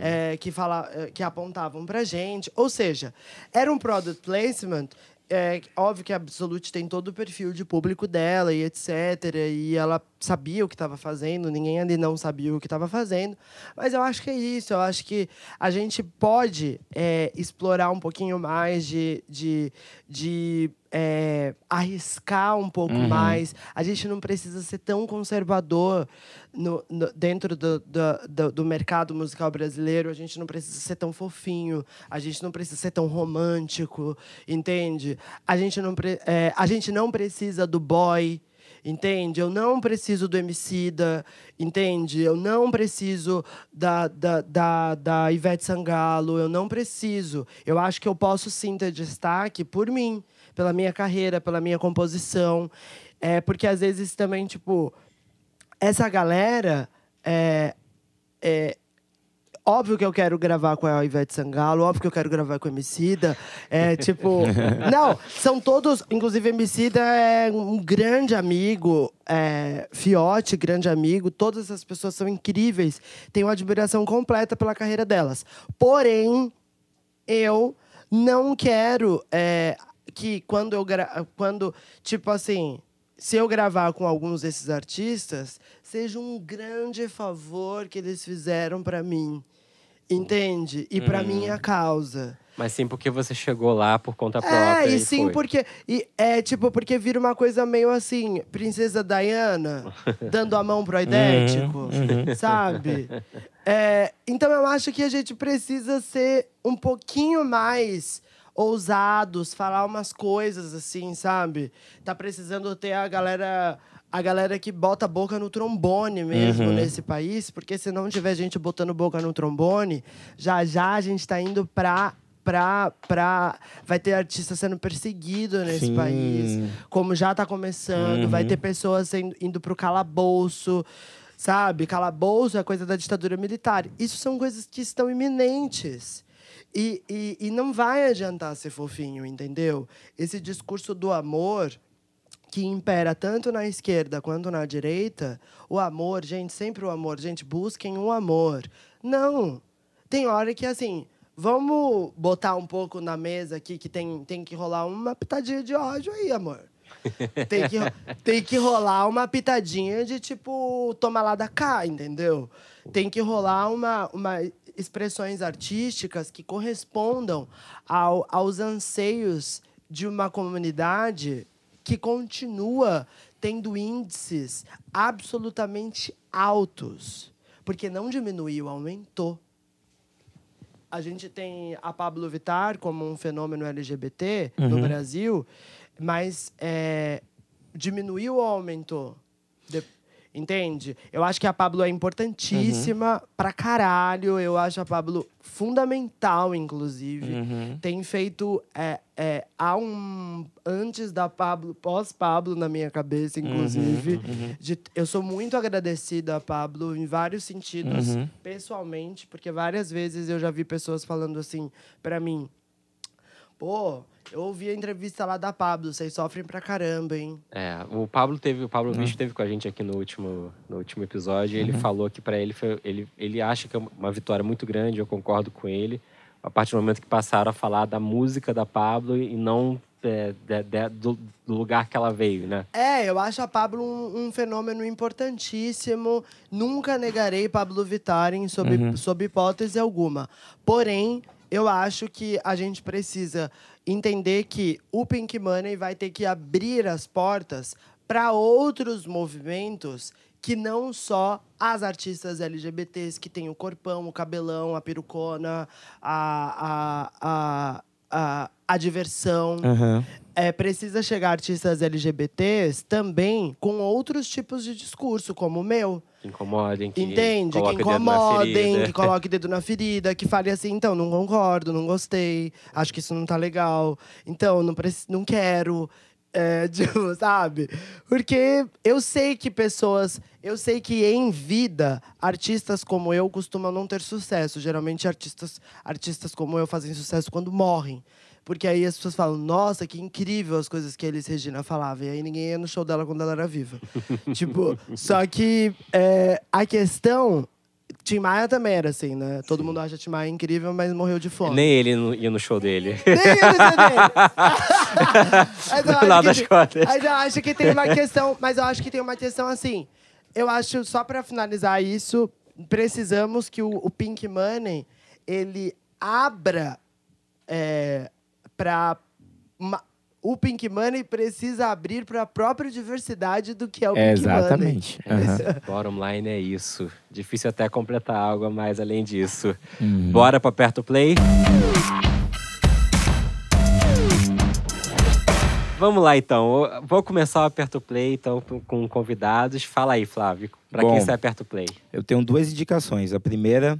é, que, fala, é, que apontavam pra gente. Ou seja, era um product placement. É, óbvio que a Absolute tem todo o perfil de público dela e etc. E ela sabia o que estava fazendo, ninguém ali não sabia o que estava fazendo. Mas eu acho que é isso. Eu acho que a gente pode é, explorar um pouquinho mais de, de, de é, arriscar um pouco mais. A gente não precisa ser tão conservador no, no- dentro do, do, do, do mercado musical brasileiro. A gente não precisa ser tão fofinho. A gente não precisa ser tão romântico, entende? A gente não, pre- é, a gente não precisa do boy. Entende? Eu não preciso do Emicida, entende? Eu não preciso da, da, da, da Ivete Sangalo, eu não preciso. Eu acho que eu posso sim ter destaque por mim, pela minha carreira, pela minha composição. É, porque às vezes também, tipo, essa galera é, é, Óbvio que eu quero gravar com a Ivete Sangalo, óbvio que eu quero gravar com a Emicida. É tipo. não, são todos. Inclusive, Emicida é um grande amigo. É, Fiote, grande amigo. Todas essas pessoas são incríveis. Tenho uma admiração completa pela carreira delas. Porém, eu não quero é, que quando eu gra quando tipo assim se eu gravar com alguns desses artistas seja um grande favor que eles fizeram para mim entende e para minha causa Mas sim porque você chegou lá por conta própria. é, e e sim, foi. porque. E é tipo, porque vira uma coisa meio assim, Princesa Diana dando a mão pro aidético, sabe? É, então eu acho que a gente precisa ser um pouquinho mais ousados, falar umas coisas assim, sabe? Tá precisando ter a galera. A galera que bota a boca no trombone mesmo nesse país, porque se não tiver gente botando boca no trombone, já já a gente tá indo pra pra, pra. Vai ter artista sendo perseguido nesse Sim. país. Como já tá começando. Vai ter pessoas sendo, indo pro calabouço. Sabe? Calabouço é coisa da ditadura militar. Isso são coisas que estão iminentes. E, e, e não vai adiantar ser fofinho, entendeu? Esse discurso do amor que impera tanto na esquerda quanto na direita, o amor, gente, sempre o amor, gente, busquem o amor. Não. Tem hora que assim, vamos botar um pouco na mesa aqui que tem, tem que rolar uma pitadinha de ódio aí, amor. Tem que, tem que rolar uma pitadinha de tipo, toma lá da cá, entendeu? Tem que rolar uma, uma expressões artísticas que correspondam ao, aos anseios de uma comunidade que continua tendo índices absolutamente altos. Porque não diminuiu, aumentou. A gente tem a Pablo Vittar como um fenômeno LGBT no Brasil, mas é, diminuiu ou aumentou? De- entende? Eu acho que a Pablo é importantíssima pra caralho. Eu acho a Pablo fundamental, inclusive. Tem feito. É, é, há um. Antes da Pablo, pós-Pablo na minha cabeça, inclusive. de- eu sou muito agradecida a Pablo em vários sentidos, pessoalmente, porque várias vezes eu já vi pessoas falando assim pra mim. Pô, eu ouvi a entrevista lá da Pablo, vocês sofrem pra caramba, hein? É, o Pablo teve, o Pablo Bicho teve com a gente aqui no último, no último episódio. E ele falou que para ele foi, ele, ele acha que é uma vitória muito grande. Eu concordo com ele. A partir do momento que passaram a falar da música da Pablo e não é, de- de- do, do lugar que ela veio, né? É, eu acho a Pablo um, um fenômeno importantíssimo. Nunca negarei Pablo Vittar em sob, sob hipótese alguma. Porém, eu acho que a gente precisa entender que o Pink Money vai ter que abrir as portas para outros movimentos que não só as artistas LGBTs que têm o corpão, o cabelão, a perucona, a, a, a, a, a diversão. Aham. É, precisa chegar artistas LGBTs também com outros tipos de discurso, como o meu. Que incomodem, que Entende? Que incomodem, ferida. que coloque dedo na ferida, que fale assim, então, não concordo, não gostei, acho que isso não tá legal, então, não, não quero. É, tipo, sabe? Porque eu sei que pessoas. Eu sei que em vida, artistas como eu costumam não ter sucesso. Geralmente, artistas, artistas como eu fazem sucesso quando morrem. Porque aí as pessoas falam, nossa, que incrível as coisas que a Elis Regina falava. E aí ninguém ia no show dela quando ela era viva. tipo, só que é, a questão. Tim Maia também era assim, né? Todo mundo acha Tim Maia incrível, mas morreu de fome. Nem ele no- ia no show dele. Nem ele, tem- contas. Mas eu acho que tem uma questão. Mas eu acho que tem uma questão assim. Eu acho, só pra finalizar isso, precisamos que o, o Pink Money ele abra é, para o Pink Money precisa abrir para a própria diversidade do que é o É, Pink Money. exatamente. Aham. Bottom line é isso. Difícil até completar algo a mais além disso. Uhum. Bora pra perto play? Vamos lá, então. Eu Vou começar o Aperto Play, então, com- convidados. Fala aí, Flávio. Pra Bom. quem você aperta o play? Eu tenho duas indicações. A primeira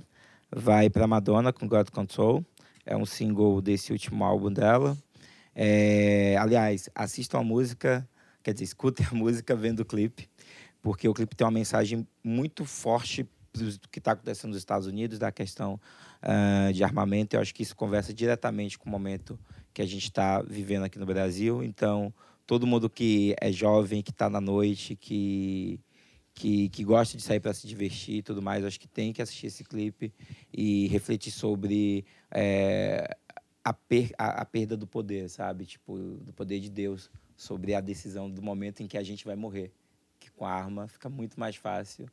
vai para Madonna com God Control. É um single desse último álbum dela. É, aliás, assistam a música, quer dizer, escutem a música vendo o clipe, porque o clipe tem uma mensagem muito forte do que está acontecendo nos Estados Unidos, da questão ah, de armamento. Eu acho que isso conversa diretamente com o momento que a gente está vivendo aqui no Brasil. Então, todo mundo que é jovem, que está na noite, que que, que gosta de sair para se divertir e tudo mais, acho que tem que assistir esse clipe e refletir sobre é, a, per, a, a perda do poder, sabe? Tipo, do poder de Deus sobre a decisão do momento em que a gente vai morrer. Que com a arma fica muito mais fácil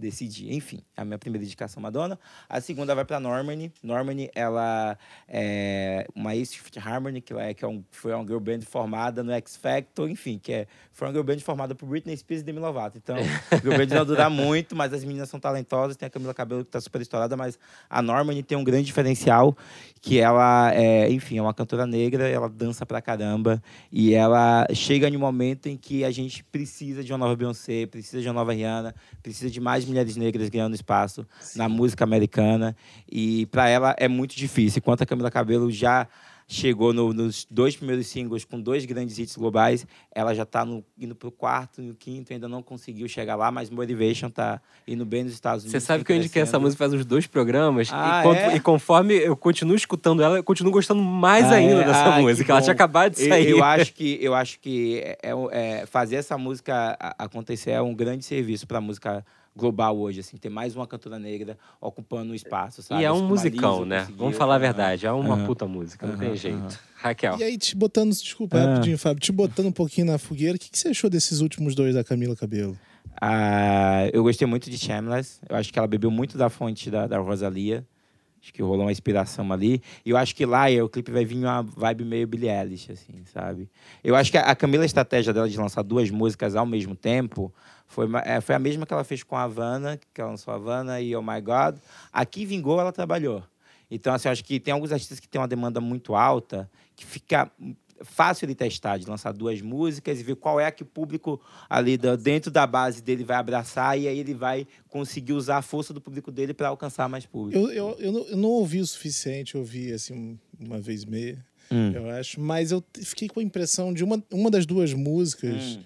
decidir. Enfim, a minha primeira indicação Madonna. A segunda vai para Normani. Normani, ela é uma ex-Fifth Harmony, que, é, que é um, foi uma girl band formada no X Factor, enfim, que é, foi uma girl band formada por Britney Spears e Demi Lovato. Então, girl band não dura muito, mas as meninas são talentosas. Tem a Camila Cabello que tá super estourada, mas a Normani tem um grande diferencial, que ela é, enfim, é uma cantora negra, ela dança pra caramba, e ela chega em um momento em que a gente precisa de uma nova Beyoncé, precisa de uma nova Rihanna, precisa de mais mulheres negras ganhando espaço na música americana. E para ela é muito difícil. Enquanto a Camila Cabello já chegou no- nos dois primeiros singles com dois grandes hits globais, ela já está indo pro quarto, no quinto, ainda não conseguiu chegar lá, mas Motivation tá indo bem nos Estados Unidos. Você sabe vem que eu indiquei essa música faz uns dois programas. Ah, e, con- é? e conforme eu continuo escutando ela, eu continuo gostando mais Ah, ainda é? dessa Ah, música. Ela tinha acabado de Eu- sair. Eu, acho que, eu acho que é, é- é- fazer essa música acontecer é um grande serviço para a música global hoje, assim, ter mais uma cantora negra ocupando o espaço, sabe? E é um musicão, né? Vamos falar a verdade. É uma Aham. puta música, não tem Aham, jeito. aham. Raquel. E aí, te botando, desculpa, Ah. rapidinho, Fábio, te botando um pouquinho na fogueira, o que, que você achou desses últimos dois da Camila Cabelo? Ah, eu gostei muito de Shameless. Eu acho que ela bebeu muito da fonte da, da Rosalia. Acho que rolou uma inspiração ali. E eu acho que lá o clipe vai vir uma vibe meio Billie Eilish, assim, sabe? Eu acho que a a Camila, a estratégia dela de lançar duas músicas ao mesmo tempo foi, é, foi a mesma que ela fez com a Havana, que ela lançou a Havana e Oh My God. Aqui vingou, ela trabalhou. Então, assim, eu acho que tem alguns artistas que têm uma demanda muito alta, que fica fácil de testar, de lançar duas músicas e ver qual é a que o público ali dentro da base dele vai abraçar e aí ele vai conseguir usar a força do público dele para alcançar mais público. Eu, eu, eu, não, eu não ouvi o suficiente, eu ouvi assim uma vez e meia, Hum. eu acho, mas eu fiquei com a impressão de uma, uma das duas músicas, Hum.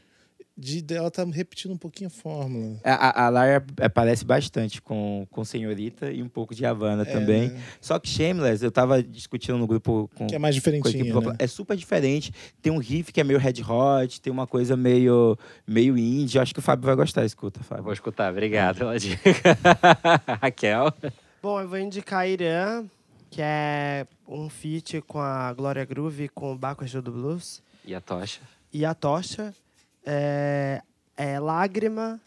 De dela tá repetindo um pouquinho a fórmula. A, a, a Lara é, parece bastante com, com Senhorita e um pouco de Havana É, também. né? Só que Shameless, eu tava discutindo no grupo com, Que é mais equipe popular. né? É super diferente. Tem um riff que é meio red hot, tem uma coisa meio, meio indie. Eu Acho que o Fábio vai gostar, escuta, Fábio. vou escutar, obrigado pela dica. Raquel. Bom, eu vou indicar Irã, que é um feat com a Glória Groove com o Baco do Blues. E a tocha? E a Tocha. É, é Lágrima.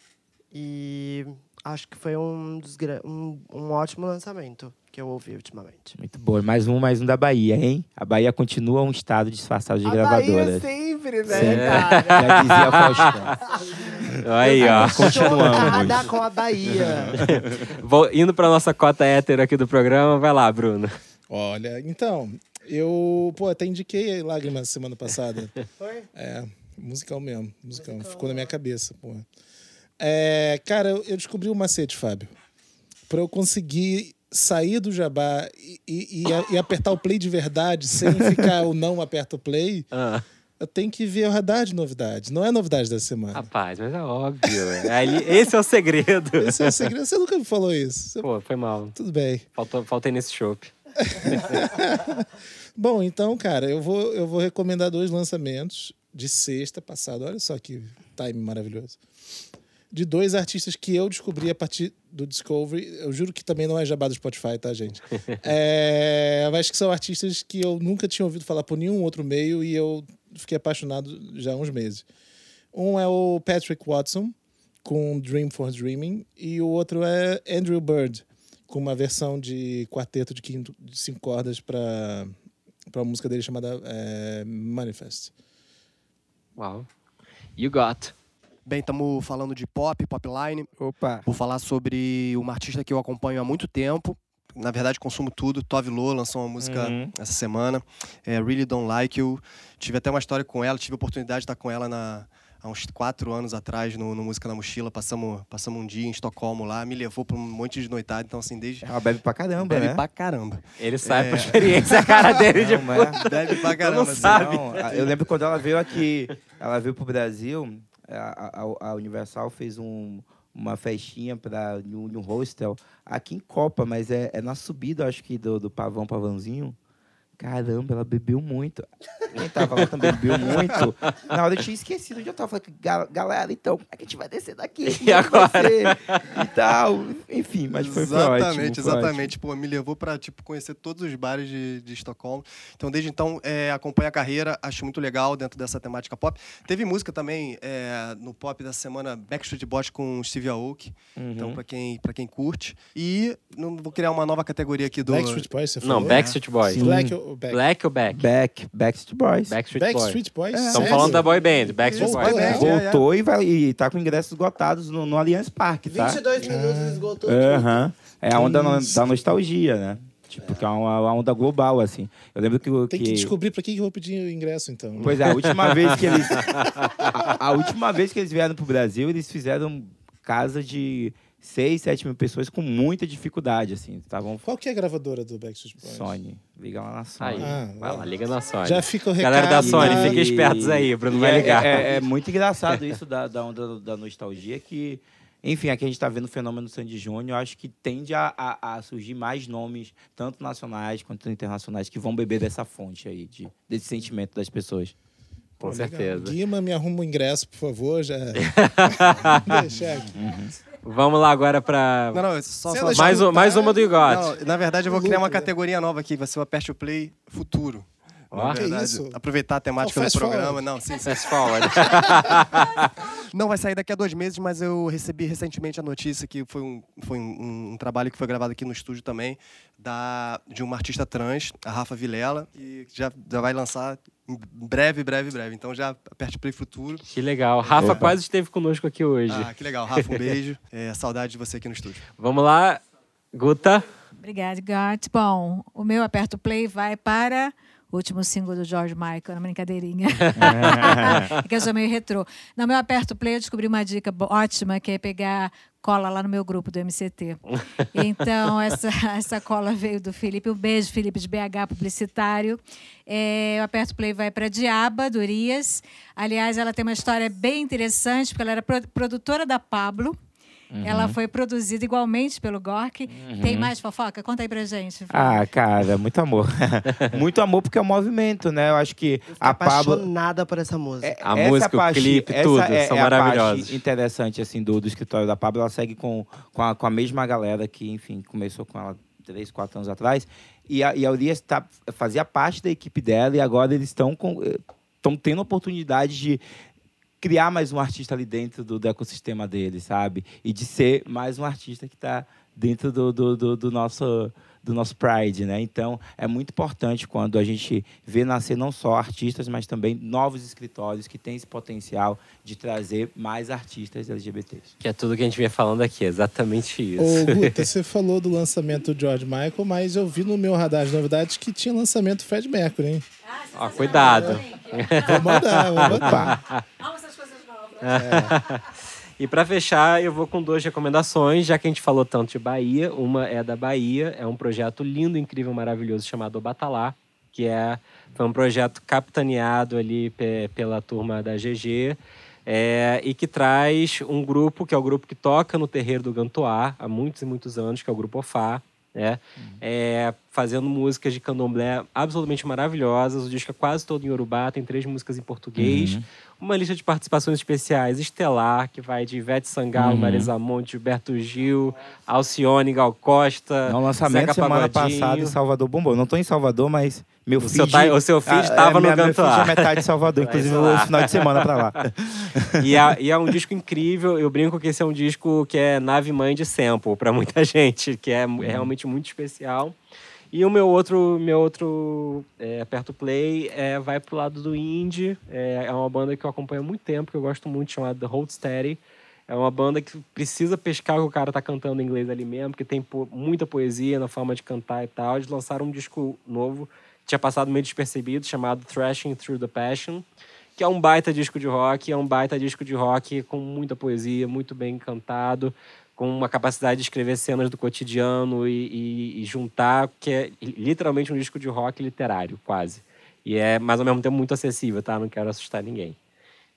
E acho que foi um, dos, um, um ótimo lançamento que eu ouvi ultimamente. Muito boa. Mais um, mais um da Bahia, hein? A Bahia continua um estado disfarçado de a gravadora. Bahia sempre, né, Sim. cara? Já dizia Faustão. Aí, ó. Continuamos. Com a Bahia. Vou, indo pra nossa cota hétero aqui do programa, vai lá, Bruno. Olha, então, Eu, pô, até indiquei Lágrimas semana passada. Foi? É, musical mesmo. Musical. musical. Ficou na minha cabeça, pô. É, cara, eu descobri um macete, Fábio. Pra eu conseguir sair do jabá e, e, e, apertar o play de verdade, sem ficar o não aperta o play, ah. eu tenho que ver o radar de novidades. Não é novidade da semana. Rapaz, mas é óbvio. É esse é o segredo. Esse é o segredo. Você nunca me falou isso. Você... Pô, foi mal. Tudo bem. Faltou, faltei nesse chopp. Bom, então, cara, eu vou, eu vou recomendar dois lançamentos de sexta passada. Olha só que time maravilhoso. De dois artistas que eu descobri a partir do Discovery. Eu juro que também não é jabá do Spotify, tá, gente? é, mas que são artistas que eu nunca tinha ouvido falar por nenhum outro meio e eu fiquei apaixonado já há uns meses. Um é o Patrick Watson, com Dream for Dreaming, e o outro é Andrew Bird, com uma versão de quarteto de, quinto, de cinco cordas para uma música dele chamada é, Manifest. Uau. You got. Bem, estamos falando de pop, popline. Opa. Vou falar sobre uma artista que eu acompanho há muito tempo. Na verdade, consumo tudo. Tove Lo lançou uma música uhum. essa semana. É, really Don't Like You. Tive até uma história com ela. Tive a oportunidade de estar com ela na, há uns quatro anos atrás no, no, Música na Mochila. Passamos, passamos um dia em Estocolmo lá, me levou para um monte de noitada. Então, assim, desde. Ela bebe pra caramba, bebe né? pra caramba. Ele sabe é... por experiência a cara dele de não, é... Bebe pra caramba. Não assim. sabe. Não, eu lembro quando ela veio aqui, ela veio pro Brasil, a, a, a Universal fez um uma festinha para um, um hostel aqui em Copa, mas é, é na subida, acho que, do, do Pavão Pavãozinho. Caramba, ela bebeu muito. Quem tava lá também bebeu muito. Na hora eu tinha esquecido onde eu tava. Falei, galera, então, como é que a gente vai descer daqui? E agora? E tal. Enfim, mas foi, Exatamente, foi ótimo, foi exatamente. Pô, me levou pra, tipo, conhecer todos os bares de, de Estocolmo. Então, desde então, é, acompanho a carreira. Acho muito legal dentro dessa temática pop. Teve música também é, no pop da semana Backstreet Boys com Steve Aoki. Uhum. Então, pra quem, pra quem curte. E não vou criar uma nova categoria aqui do... Backstreet Boys, você falou? Não, Backstreet Boys. Black, Back? Black ou Back? Back. Backstreet Boys. Backstreet, Backstreet Boys. Boys. Estamos falando da boy band, Backstreet Voltou, Boys. né? Voltou e, vai, e tá com ingressos esgotados no, no Allianz Parque, tá? 22 minutos esgotou Uhum. É a onda no, da nostalgia, né? Tipo, que é uma, uma onda global, assim. Eu lembro que... Tem que descobrir pra que eu vou pedir o ingresso, então. Pois é, a última vez que eles... a, a última vez que eles vieram pro Brasil, eles fizeram casa de 6, 7 mil pessoas com muita dificuldade, assim. Tavam... Qual que é a gravadora do Backstreet Boys? Sony. Liga lá na Sony. Aí, ah, vai lá, liga na Sony. Já fica o recado. Galera da Sony, e... fiquem espertos aí, Bruno vai ligar. É, é, é, muito engraçado isso da, da onda da nostalgia, que... Enfim, aqui a gente está vendo o fenômeno Sandy Júnior. Acho que tende a, a, a, surgir mais nomes, tanto nacionais quanto internacionais, que vão beber dessa fonte aí, de, desse sentimento das pessoas. Com certeza. Guima, me arruma o um ingresso, por favor. Já. Deixa aqui. Uhum. Vamos lá agora para Não, não, só, só mais, um, mais uma do Igot. Na verdade, eu vou criar uma categoria nova aqui. Vai ser o Aperte o Play Futuro. Oh, que isso? Aproveitar a temática oh, do programa. Forward. Não, sim, sim. Fast forward. Não, vai sair daqui a dois meses, mas eu recebi recentemente a notícia que foi um, foi um, um, trabalho que foi gravado aqui no estúdio também, da, de uma artista trans, a Rafa Vilela, e já, já vai lançar em breve, breve, breve. Então já aperte play futuro. Que legal. Rafa quase esteve conosco aqui hoje. Ah, que legal. Rafa, um beijo. É, saudade de você aqui no estúdio. Vamos lá, Guta. Obrigada, Gat. Bom, o meu aperto play vai para o último single do George Michael, uma brincadeirinha. é que eu sou meio retrô. No meu aperto play, eu descobri uma dica ótima, que é pegar cola lá no meu grupo do MCT. Então, essa, essa cola veio do Felipe. Um beijo, Felipe, de BH, publicitário. É, o Aperto Play vai para Diaba, do Urias. Aliás, ela tem uma história bem interessante, porque ela era produtora da Pablo. Uhum. Ela foi produzida igualmente pelo Gork. Uhum. Tem mais fofoca? Conta aí pra gente. Ah, cara, muito amor. muito amor porque é um movimento, né? Eu acho que Eu a Pablo apaixonada por essa música. É, a música, parte, o clipe, tudo, é, são é maravilhosos. interessante assim do, do escritório da Pablo, ela segue com, com, a, com a mesma galera que, enfim, começou com ela três, quatro anos atrás. E a, e a Urias tá, fazia parte da equipe dela e agora eles estão com estão tendo oportunidade de criar mais um artista ali dentro do, do ecossistema dele, sabe? E de ser mais um artista que está dentro do, do, do, do nosso do nosso Pride, né? Então, é muito importante quando a gente vê nascer não só artistas, mas também novos escritórios que têm esse potencial de trazer mais artistas LGBTs. Que é tudo que a gente vem falando aqui, exatamente isso. Ô, Guta, você falou do lançamento do George Michael, mas eu vi no meu radar de novidades que tinha lançamento do Fred Mercury, hein? Ó, cuidado. Vou mandar, vou mandar. Amo essas coisas novas. É. E para fechar, eu vou com duas recomendações, já que a gente falou tanto de Bahia. Uma é da Bahia, é um projeto lindo, incrível, maravilhoso chamado Batalá, que é foi um projeto capitaneado ali pe- pela turma da GG. é, e que traz um grupo, que é o grupo que toca no terreiro do Gantoá há muitos e muitos anos, que é o Grupo Ofá, né? É, fazendo músicas de candomblé absolutamente maravilhosas. O disco é quase todo em Yorubá, tem três músicas em português. Uhum. Uma lista de participações especiais estelar, que vai de Ivete Sangalo, Uhum. Marisa Monte, Gilberto Gil, Alcione, Gal Costa, No lançamento Zeca semana Pagodinho. passada em Salvador bombou. Não estou em Salvador, mas meu O feed... ti- o seu feed Ah, tava no minha, meu feed é metade de Salvador, inclusive esse final de semana para lá. E é, e é um disco incrível. Eu brinco que esse é um disco que é nave mãe de sample para muita gente, que é, Uhum. é realmente muito especial. E o meu outro, meu outro é, Aperto Play é, vai pro lado do indie. É, é uma banda que eu acompanho há muito tempo, que eu gosto muito, chamada The Hold Steady. É uma banda que precisa pescar o que o cara tá cantando em inglês ali mesmo, porque tem po- muita poesia na forma de cantar e tal. Eles lançaram um disco novo, que tinha passado meio despercebido, chamado Thrashing Through the Passion que é um baita disco de rock, é um baita disco de rock com muita poesia, muito bem cantado, com uma capacidade de escrever cenas do cotidiano e, e- e juntar, que é literalmente um disco de rock literário, quase. E é, mas ao mesmo tempo, muito acessível, tá? Não quero assustar ninguém.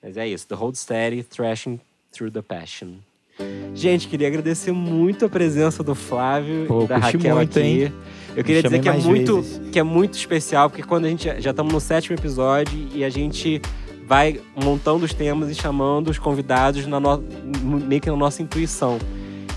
Mas é isso, The Hold Steady, Thrashing Through the Passion. Gente, queria agradecer muito a presença do Flávio Pô, e da Raquel muito, aqui. hein? Eu queria dizer que é muito, vezes. que é muito especial, porque quando a gente já estamos no sétimo episódio e a gente vai montando os temas e chamando os convidados na no, meio que na nossa intuição.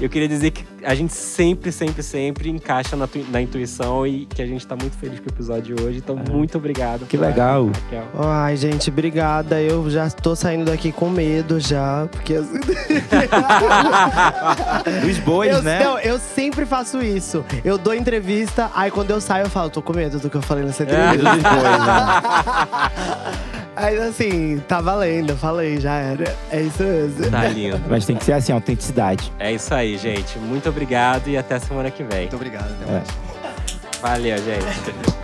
Eu queria dizer que a gente sempre, sempre, sempre encaixa na, tu- na intuição e que a gente está muito feliz com o episódio de hoje. Então, muito obrigado. Que legal. Raquel. Ai, gente, obrigada. Eu já tô saindo daqui com medo já, porque assim, Dos bois, eu, né? não, eu sempre faço isso. Eu dou entrevista, aí quando eu saio eu falo, tô com medo do que eu falei nessa entrevista. Medo dos bois, né? Aí assim, tá valendo, eu falei, já era. É isso mesmo. Tá lindo. Mas tem que ser assim, autenticidade. É isso aí, gente. Muito obrigado e até semana que vem. Muito obrigado, até É. mais. Valeu, gente.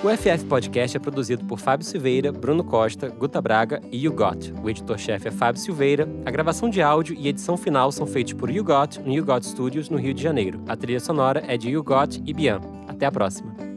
O FF Podcast é produzido por Fábio Silveira, Bruno Costa, Guta Braga e You Got. O editor-chefe é Fábio Silveira. A gravação de áudio e edição final são feitos por You Got no You Got Studios, no Rio de Janeiro. A trilha sonora é de You Got e Bian. Até a próxima.